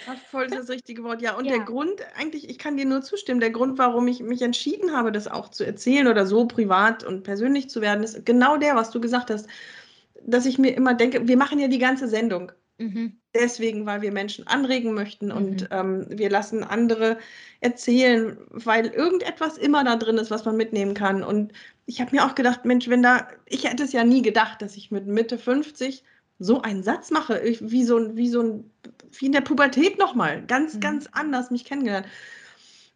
Kraftvoll ist das richtige Wort, ja. Und ja. der Grund, eigentlich, ich kann dir nur zustimmen, der Grund, warum ich mich entschieden habe, das auch zu erzählen oder so privat und persönlich zu werden, ist genau der, was du gesagt hast, dass ich mir immer denke, wir machen ja die ganze Sendung. Mhm. Deswegen, weil wir Menschen anregen möchten mhm. und ähm, wir lassen andere erzählen, weil irgendetwas immer da drin ist, was man mitnehmen kann. Und ich habe mir auch gedacht, Mensch, wenn da, ich hätte es ja nie gedacht, dass ich mit Mitte 50 so einen Satz mache, wie so, wie so ein, wie in der Pubertät nochmal, ganz, mhm. ganz anders mich kennengelernt.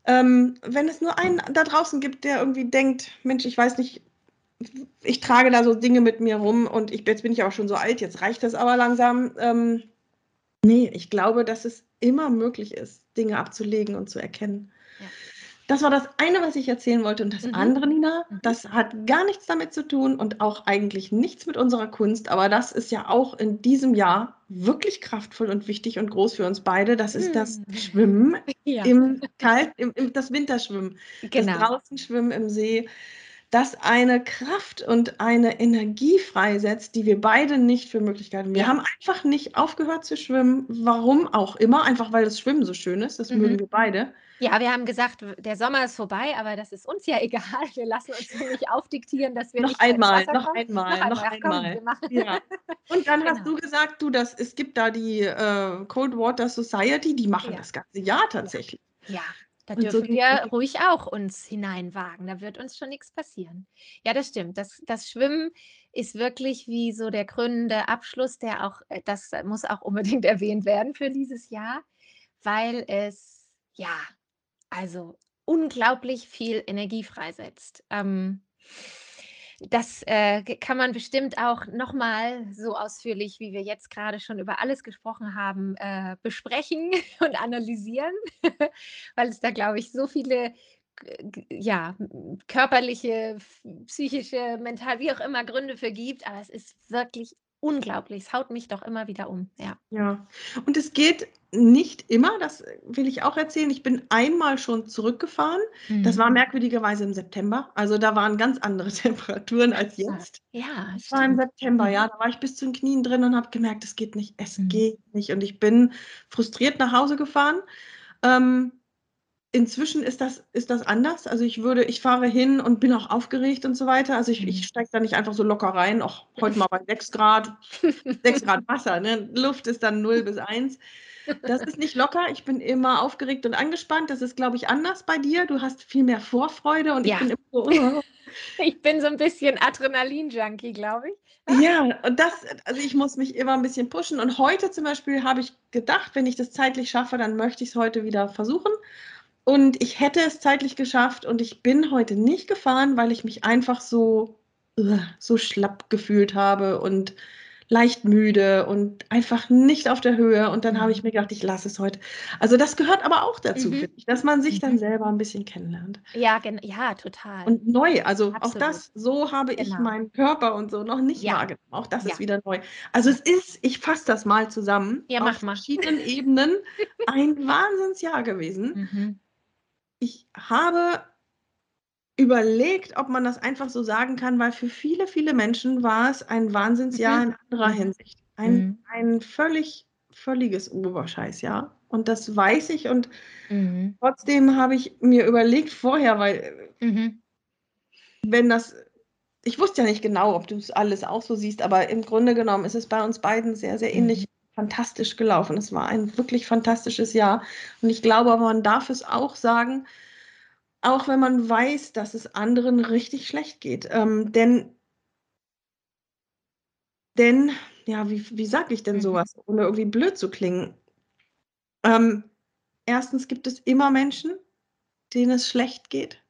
Ähm, wenn es nur einen da draußen gibt, der irgendwie denkt, Mensch, ich weiß nicht, ich trage da so Dinge mit mir rum und ich, jetzt bin ich auch schon so alt, jetzt reicht das aber langsam. Ähm, nee, ich glaube, dass es immer möglich ist, Dinge abzulegen und zu erkennen. Ja. Das war das eine, was ich erzählen wollte. Und das mhm. andere, Nina, mhm. das hat gar nichts damit zu tun und auch eigentlich nichts mit unserer Kunst. Aber das ist ja auch in diesem Jahr wirklich kraftvoll und wichtig und groß für uns beide. Das ist mhm. das Schwimmen ja. im Kalt, im, im, das Winterschwimmen. Genau. Das draußen Schwimmen im See das eine Kraft und eine Energie freisetzt, die wir beide nicht für möglich halten. Wir ja. haben einfach nicht aufgehört zu schwimmen, warum auch immer, einfach weil das Schwimmen so schön ist, das mhm. mögen wir beide. Ja, wir haben gesagt, der Sommer ist vorbei, aber das ist uns ja egal. Wir lassen uns nicht aufdiktieren, dass wir noch nicht einmal, noch einmal, noch einmal, noch einmal. Ja. Und dann genau. hast du gesagt, du, das, es gibt da die äh, Cold Water Society, die machen ja. das ganze Jahr tatsächlich. Ja. Da und dürfen so wir ruhig auch uns hineinwagen. Da wird uns schon nichts passieren. Ja, das stimmt. Das, das Schwimmen ist wirklich wie so der krönende Abschluss, der auch, äh, das muss auch unbedingt erwähnt werden für dieses Jahr, weil es, ja, also unglaublich viel Energie freisetzt. Ähm, das äh, kann man bestimmt auch nochmal so ausführlich, wie wir jetzt gerade schon über alles gesprochen haben, äh, besprechen und analysieren, weil es da, glaube ich, so viele ja, körperliche, psychische, mental, wie auch immer Gründe für gibt. Aber es ist wirklich unglaublich. Es haut mich doch immer wieder um. Ja. Ja. Und es geht nicht immer, das will ich auch erzählen. Ich bin einmal schon zurückgefahren. Mhm. Das war mhm. merkwürdigerweise im September. Also da waren ganz andere Temperaturen als jetzt. Ja, das war im September, ja. Mhm. Da war ich bis zu den Knien drin und habe gemerkt, es geht nicht, es mhm. geht nicht. Und ich bin frustriert nach Hause gefahren. Ähm, Inzwischen ist das, ist das anders. Also ich würde, ich fahre hin und bin auch aufgeregt und so weiter. Also ich, ich mhm. steige da nicht einfach so locker rein, auch heute mal bei 6 Grad, 6 Grad Wasser, ne? Luft ist dann 0 bis 1. Das ist nicht locker. Ich bin immer aufgeregt und angespannt. Das ist, glaube ich, anders bei dir. Du hast viel mehr Vorfreude und ja. ich bin immer so, oh, Ich bin so ein bisschen Adrenalin-Junkie, glaube ich. Ja, und das, also ich muss mich immer ein bisschen pushen. Und heute zum Beispiel habe ich gedacht, wenn ich das zeitlich schaffe, dann möchte ich es heute wieder versuchen. Und ich hätte es zeitlich geschafft und ich bin heute nicht gefahren, weil ich mich einfach so, so schlapp gefühlt habe und leicht müde und einfach nicht auf der Höhe. Und dann habe ich mhm. mir gedacht, ich lasse es heute. Also das gehört aber auch dazu, mhm. ich, dass man sich dann mhm. selber ein bisschen kennenlernt. Ja, ja, total. Und neu, also Absolut. auch das, so habe genau. ich meinen Körper und so noch nicht ja. wahrgenommen. Auch das ja. ist wieder neu. Also es ist, ich fasse das mal zusammen, ja, auf verschiedenen Ebenen ein Wahnsinnsjahr gewesen. Mhm. Ich habe überlegt, ob man das einfach so sagen kann, weil für viele, viele Menschen war es ein Wahnsinnsjahr mhm. in anderer mhm. Hinsicht. Ein, mhm. ein völlig, völliges Oberscheißjahr. Und das weiß ich und mhm. trotzdem habe ich mir überlegt vorher, weil mhm. wenn das, ich wusste ja nicht genau, ob du es alles auch so siehst, aber im Grunde genommen ist es bei uns beiden sehr, sehr ähnlich mhm. Fantastisch gelaufen. Es war ein wirklich fantastisches Jahr. Und ich glaube, man darf es auch sagen, auch wenn man weiß, dass es anderen richtig schlecht geht. Ähm, denn, denn, ja, wie, wie sage ich denn mhm. sowas, ohne irgendwie blöd zu klingen? Ähm, erstens gibt es immer Menschen, denen es schlecht geht.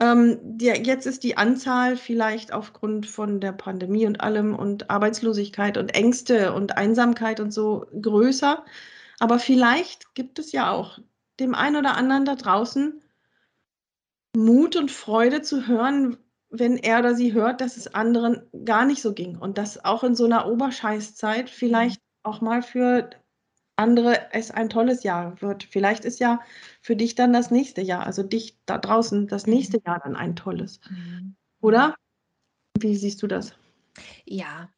Ähm, die, jetzt ist die Anzahl vielleicht aufgrund von der Pandemie und allem und Arbeitslosigkeit und Ängste und Einsamkeit und so größer. Aber vielleicht gibt es ja auch dem einen oder anderen da draußen, Mut und Freude zu hören, wenn er oder sie hört, dass es anderen gar nicht so ging und dass auch in so einer Oberscheißzeit vielleicht auch mal für andere es ein tolles Jahr wird. Vielleicht ist ja für dich dann das nächste Jahr, also dich da draußen das mhm. nächste Jahr dann ein tolles. Mhm. Oder? Wie siehst du das? Ja,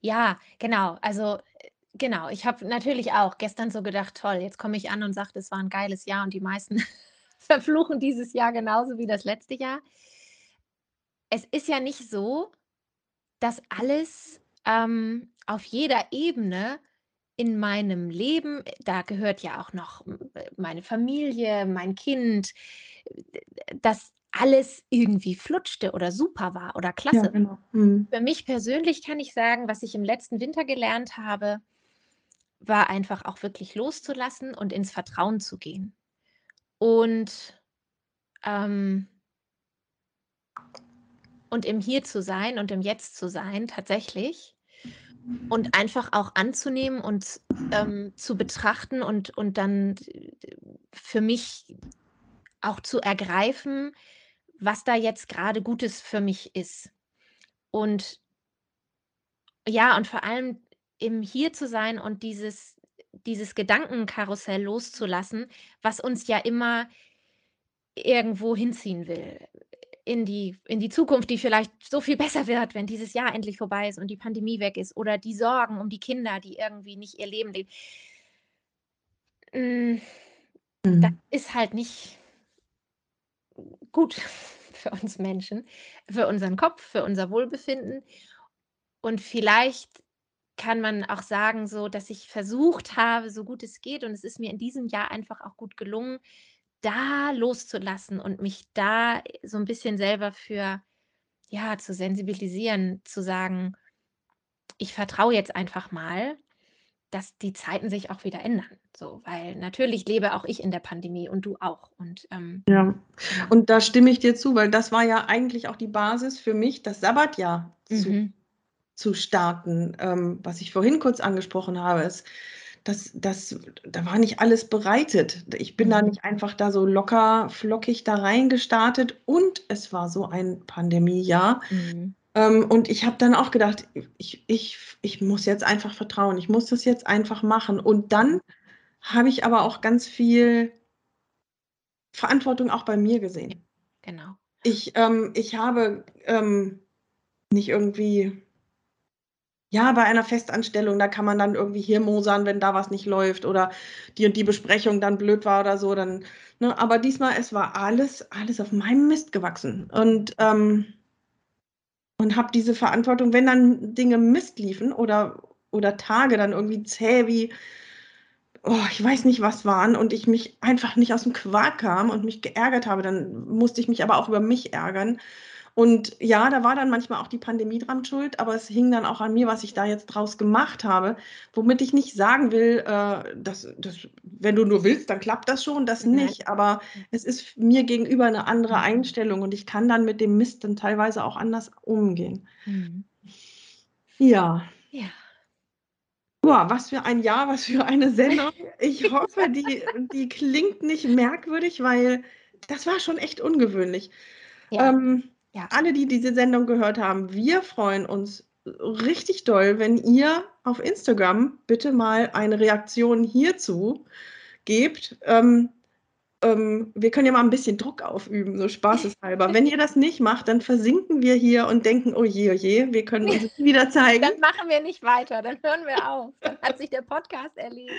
ja, genau. Also genau, ich habe natürlich auch gestern so gedacht, toll, jetzt komme ich an und sage, es war ein geiles Jahr und die meisten verfluchen dieses Jahr genauso wie das letzte Jahr. Es ist ja nicht so, dass alles ähm, auf jeder Ebene in meinem Leben, da gehört ja auch noch meine Familie, mein Kind, dass alles irgendwie flutschte oder super war oder klasse. Ja, genau. mhm. Für mich persönlich kann ich sagen, was ich im letzten Winter gelernt habe, war einfach auch wirklich loszulassen und ins Vertrauen zu gehen. Und, ähm und im Hier zu sein und im Jetzt zu sein tatsächlich und einfach auch anzunehmen und, ähm, zu betrachten und und dann für mich auch zu ergreifen, was da jetzt gerade Gutes für mich ist. Und ja, und vor allem im Hier zu sein und dieses dieses Gedankenkarussell loszulassen, was uns ja immer irgendwo hinziehen will. In die, in die Zukunft, die vielleicht so viel besser wird, wenn dieses Jahr endlich vorbei ist und die Pandemie weg ist. Oder die Sorgen um die Kinder, die irgendwie nicht ihr Leben leben. Mm, mhm. Das ist halt nicht gut für uns Menschen, für unseren Kopf, für unser Wohlbefinden. Und vielleicht kann man auch sagen, so, dass ich versucht habe, so gut es geht, und es ist mir in diesem Jahr einfach auch gut gelungen, da loszulassen und mich da äh, so ein bisschen selber für, ja, zu sensibilisieren, zu sagen, ich vertraue jetzt einfach mal, dass die Zeiten sich auch wieder ändern. So, weil natürlich lebe auch ich in der Pandemie und du auch. Und, ähm, ja, genau. und da stimme ich dir zu, weil das war ja eigentlich auch die Basis für mich, das Sabbatjahr mhm. zu zu starten. Ähm, was ich vorhin kurz angesprochen habe, ist, das, das, da war nicht alles bereitet. Ich bin mhm. da nicht einfach da so locker, flockig da reingestartet und es war so ein Pandemiejahr. Mhm. Ähm, und ich habe dann auch gedacht, ich, ich, ich muss jetzt einfach vertrauen, ich muss das jetzt einfach machen. Und dann habe ich aber auch ganz viel Verantwortung auch bei mir gesehen. Genau. Ich, ähm, ich habe ähm, nicht irgendwie ja, bei einer Festanstellung, da kann man dann irgendwie hier mosern, wenn da was nicht läuft oder die und die Besprechung dann blöd war oder so, dann, ne? Aber diesmal, es war alles, alles auf meinem Mist gewachsen. Und, ähm, und habe diese Verantwortung, wenn dann Dinge Mist liefen oder, oder Tage dann irgendwie zäh wie, oh, ich weiß nicht, was waren und ich mich einfach nicht aus dem Quark kam und mich geärgert habe, dann musste ich mich aber auch über mich ärgern Und ja, da war dann manchmal auch die Pandemie dran schuld, aber es hing dann auch an mir, was ich da jetzt draus gemacht habe. Womit ich nicht sagen will, äh, dass, dass, wenn du nur willst, dann klappt das schon, das nicht. Aber es ist mir gegenüber eine andere Einstellung und ich kann dann mit dem Mist dann teilweise auch anders umgehen. Mhm. Ja. Ja. Boah, was für ein Jahr, was für eine Sendung. Ich hoffe, die, die klingt nicht merkwürdig, weil das war schon echt ungewöhnlich. Ja. Ähm, ja. Alle, die diese Sendung gehört haben, wir freuen uns richtig doll, wenn ihr auf Instagram bitte mal eine Reaktion hierzu gebt. Ähm, ähm, wir können ja mal ein bisschen Druck aufüben, so spaßeshalber. Wenn ihr das nicht macht, dann versinken wir hier und denken, oh je, oh je, wir können uns wieder zeigen. Dann machen wir nicht weiter, dann hören wir auf. Dann hat sich der Podcast erledigt.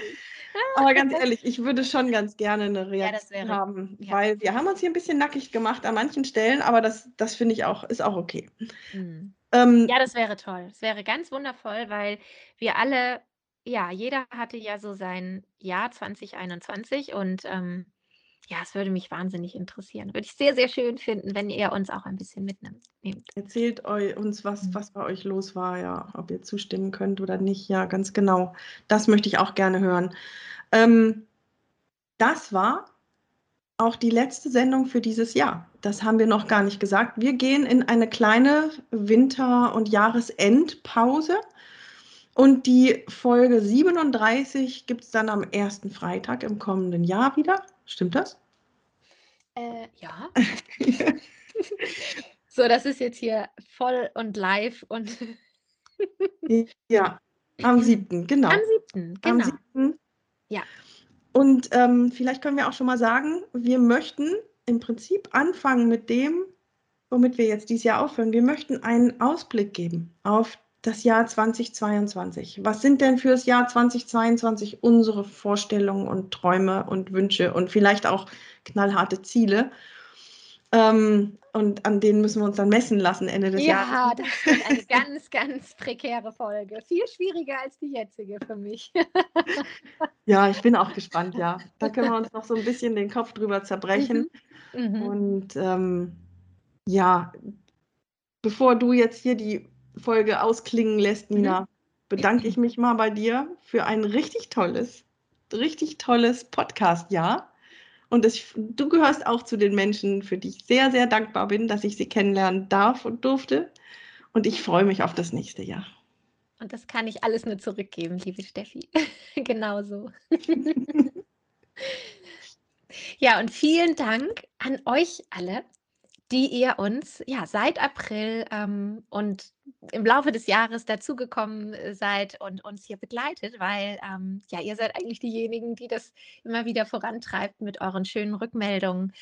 Aber ganz ehrlich, ich würde schon ganz gerne eine Reaktion ja, haben, ja. weil wir haben uns hier ein bisschen nackig gemacht an manchen Stellen, aber das, das finde ich auch, ist auch okay. Mhm. Ähm, ja, das wäre toll. Das wäre ganz wundervoll, weil wir alle, ja, jeder hatte ja so sein Jahr 2021 und ähm, ja, es würde mich wahnsinnig interessieren. Würde ich sehr, sehr schön finden, wenn ihr uns auch ein bisschen mitnimmt. Erzählt uns, was, mhm. was bei euch los war, ja, ob ihr zustimmen könnt oder nicht. Ja, ganz genau. Das möchte ich auch gerne hören. Ähm, das war auch die letzte Sendung für dieses Jahr. Das haben wir noch gar nicht gesagt. Wir gehen in eine kleine Winter- und Jahresendpause. Und die Folge 37 gibt es dann am ersten Freitag im kommenden Jahr wieder. Stimmt das? Äh, ja. so, das ist jetzt hier voll und live und. ja, am 7. genau. Am 7. genau. Am 7. Ja. Und ähm, vielleicht können wir auch schon mal sagen, wir möchten im Prinzip anfangen mit dem, womit wir jetzt dieses Jahr aufhören. Wir möchten einen Ausblick geben auf das Jahr 2022. Was sind denn für das Jahr 2022 unsere Vorstellungen und Träume und Wünsche und vielleicht auch knallharte Ziele? Ähm, und an denen müssen wir uns dann messen lassen Ende des ja, Jahres. Ja, das wird eine ganz, ganz prekäre Folge. Viel schwieriger als die jetzige für mich. ja, ich bin auch gespannt, ja. Da können wir uns noch so ein bisschen den Kopf drüber zerbrechen. Mhm. Mhm. Und ähm, ja, bevor du jetzt hier die Folge ausklingen lässt, mhm. Nina, bedanke ich mich mal bei dir für ein richtig tolles, richtig tolles Podcast-Jahr. Und es, du gehörst auch zu den Menschen, für die ich sehr, sehr dankbar bin, dass ich sie kennenlernen darf und durfte. Und ich freue mich auf das nächste Jahr. Und das kann ich alles nur zurückgeben, liebe Steffi. Genauso. ja, und vielen Dank an euch alle, die ihr uns ja seit April ähm, und im Laufe des Jahres dazugekommen äh, seid und uns hier begleitet, weil ähm, ja, ihr seid eigentlich diejenigen, die das immer wieder vorantreibt mit euren schönen Rückmeldungen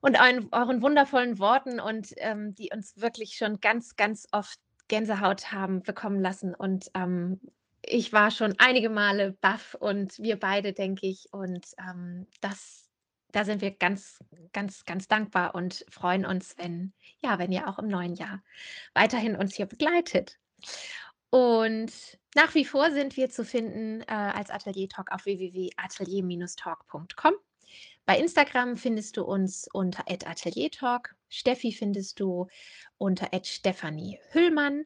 und euren, euren wundervollen Worten und ähm, die uns wirklich schon ganz, ganz oft Gänsehaut haben bekommen lassen. Und ähm, ich war schon einige Male baff und wir beide, denke ich. Und ähm, das da sind wir ganz, ganz, ganz dankbar und freuen uns, wenn, ja, wenn ihr auch im neuen Jahr weiterhin uns hier begleitet. Und nach wie vor sind wir zu finden äh, als Atelier Talk auf www.atelier-talk.com. Bei Instagram findest du uns unter Atelier Talk. Steffi findest du unter Stefanie Hüllmann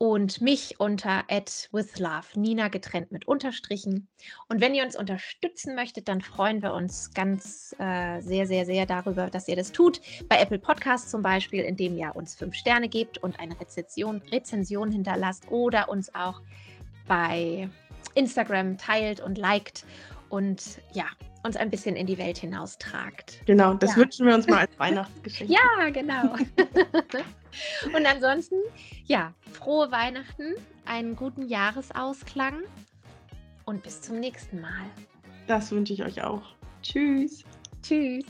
und mich unter @withlove Nina getrennt mit Unterstrichen. Und wenn ihr uns unterstützen möchtet, dann freuen wir uns ganz äh, sehr, sehr, sehr darüber, dass ihr das tut. Bei Apple Podcasts zum Beispiel, indem ihr uns fünf Sterne gebt und eine Rezension, Rezension hinterlasst oder uns auch bei Instagram teilt und liked und ja, uns ein bisschen in die Welt hinaustragt. Genau, das ja. wünschen wir uns mal als Weihnachtsgeschenk. ja, genau. Und ansonsten, ja, frohe Weihnachten, einen guten Jahresausklang und bis zum nächsten Mal. Das wünsche ich euch auch. Tschüss. Tschüss.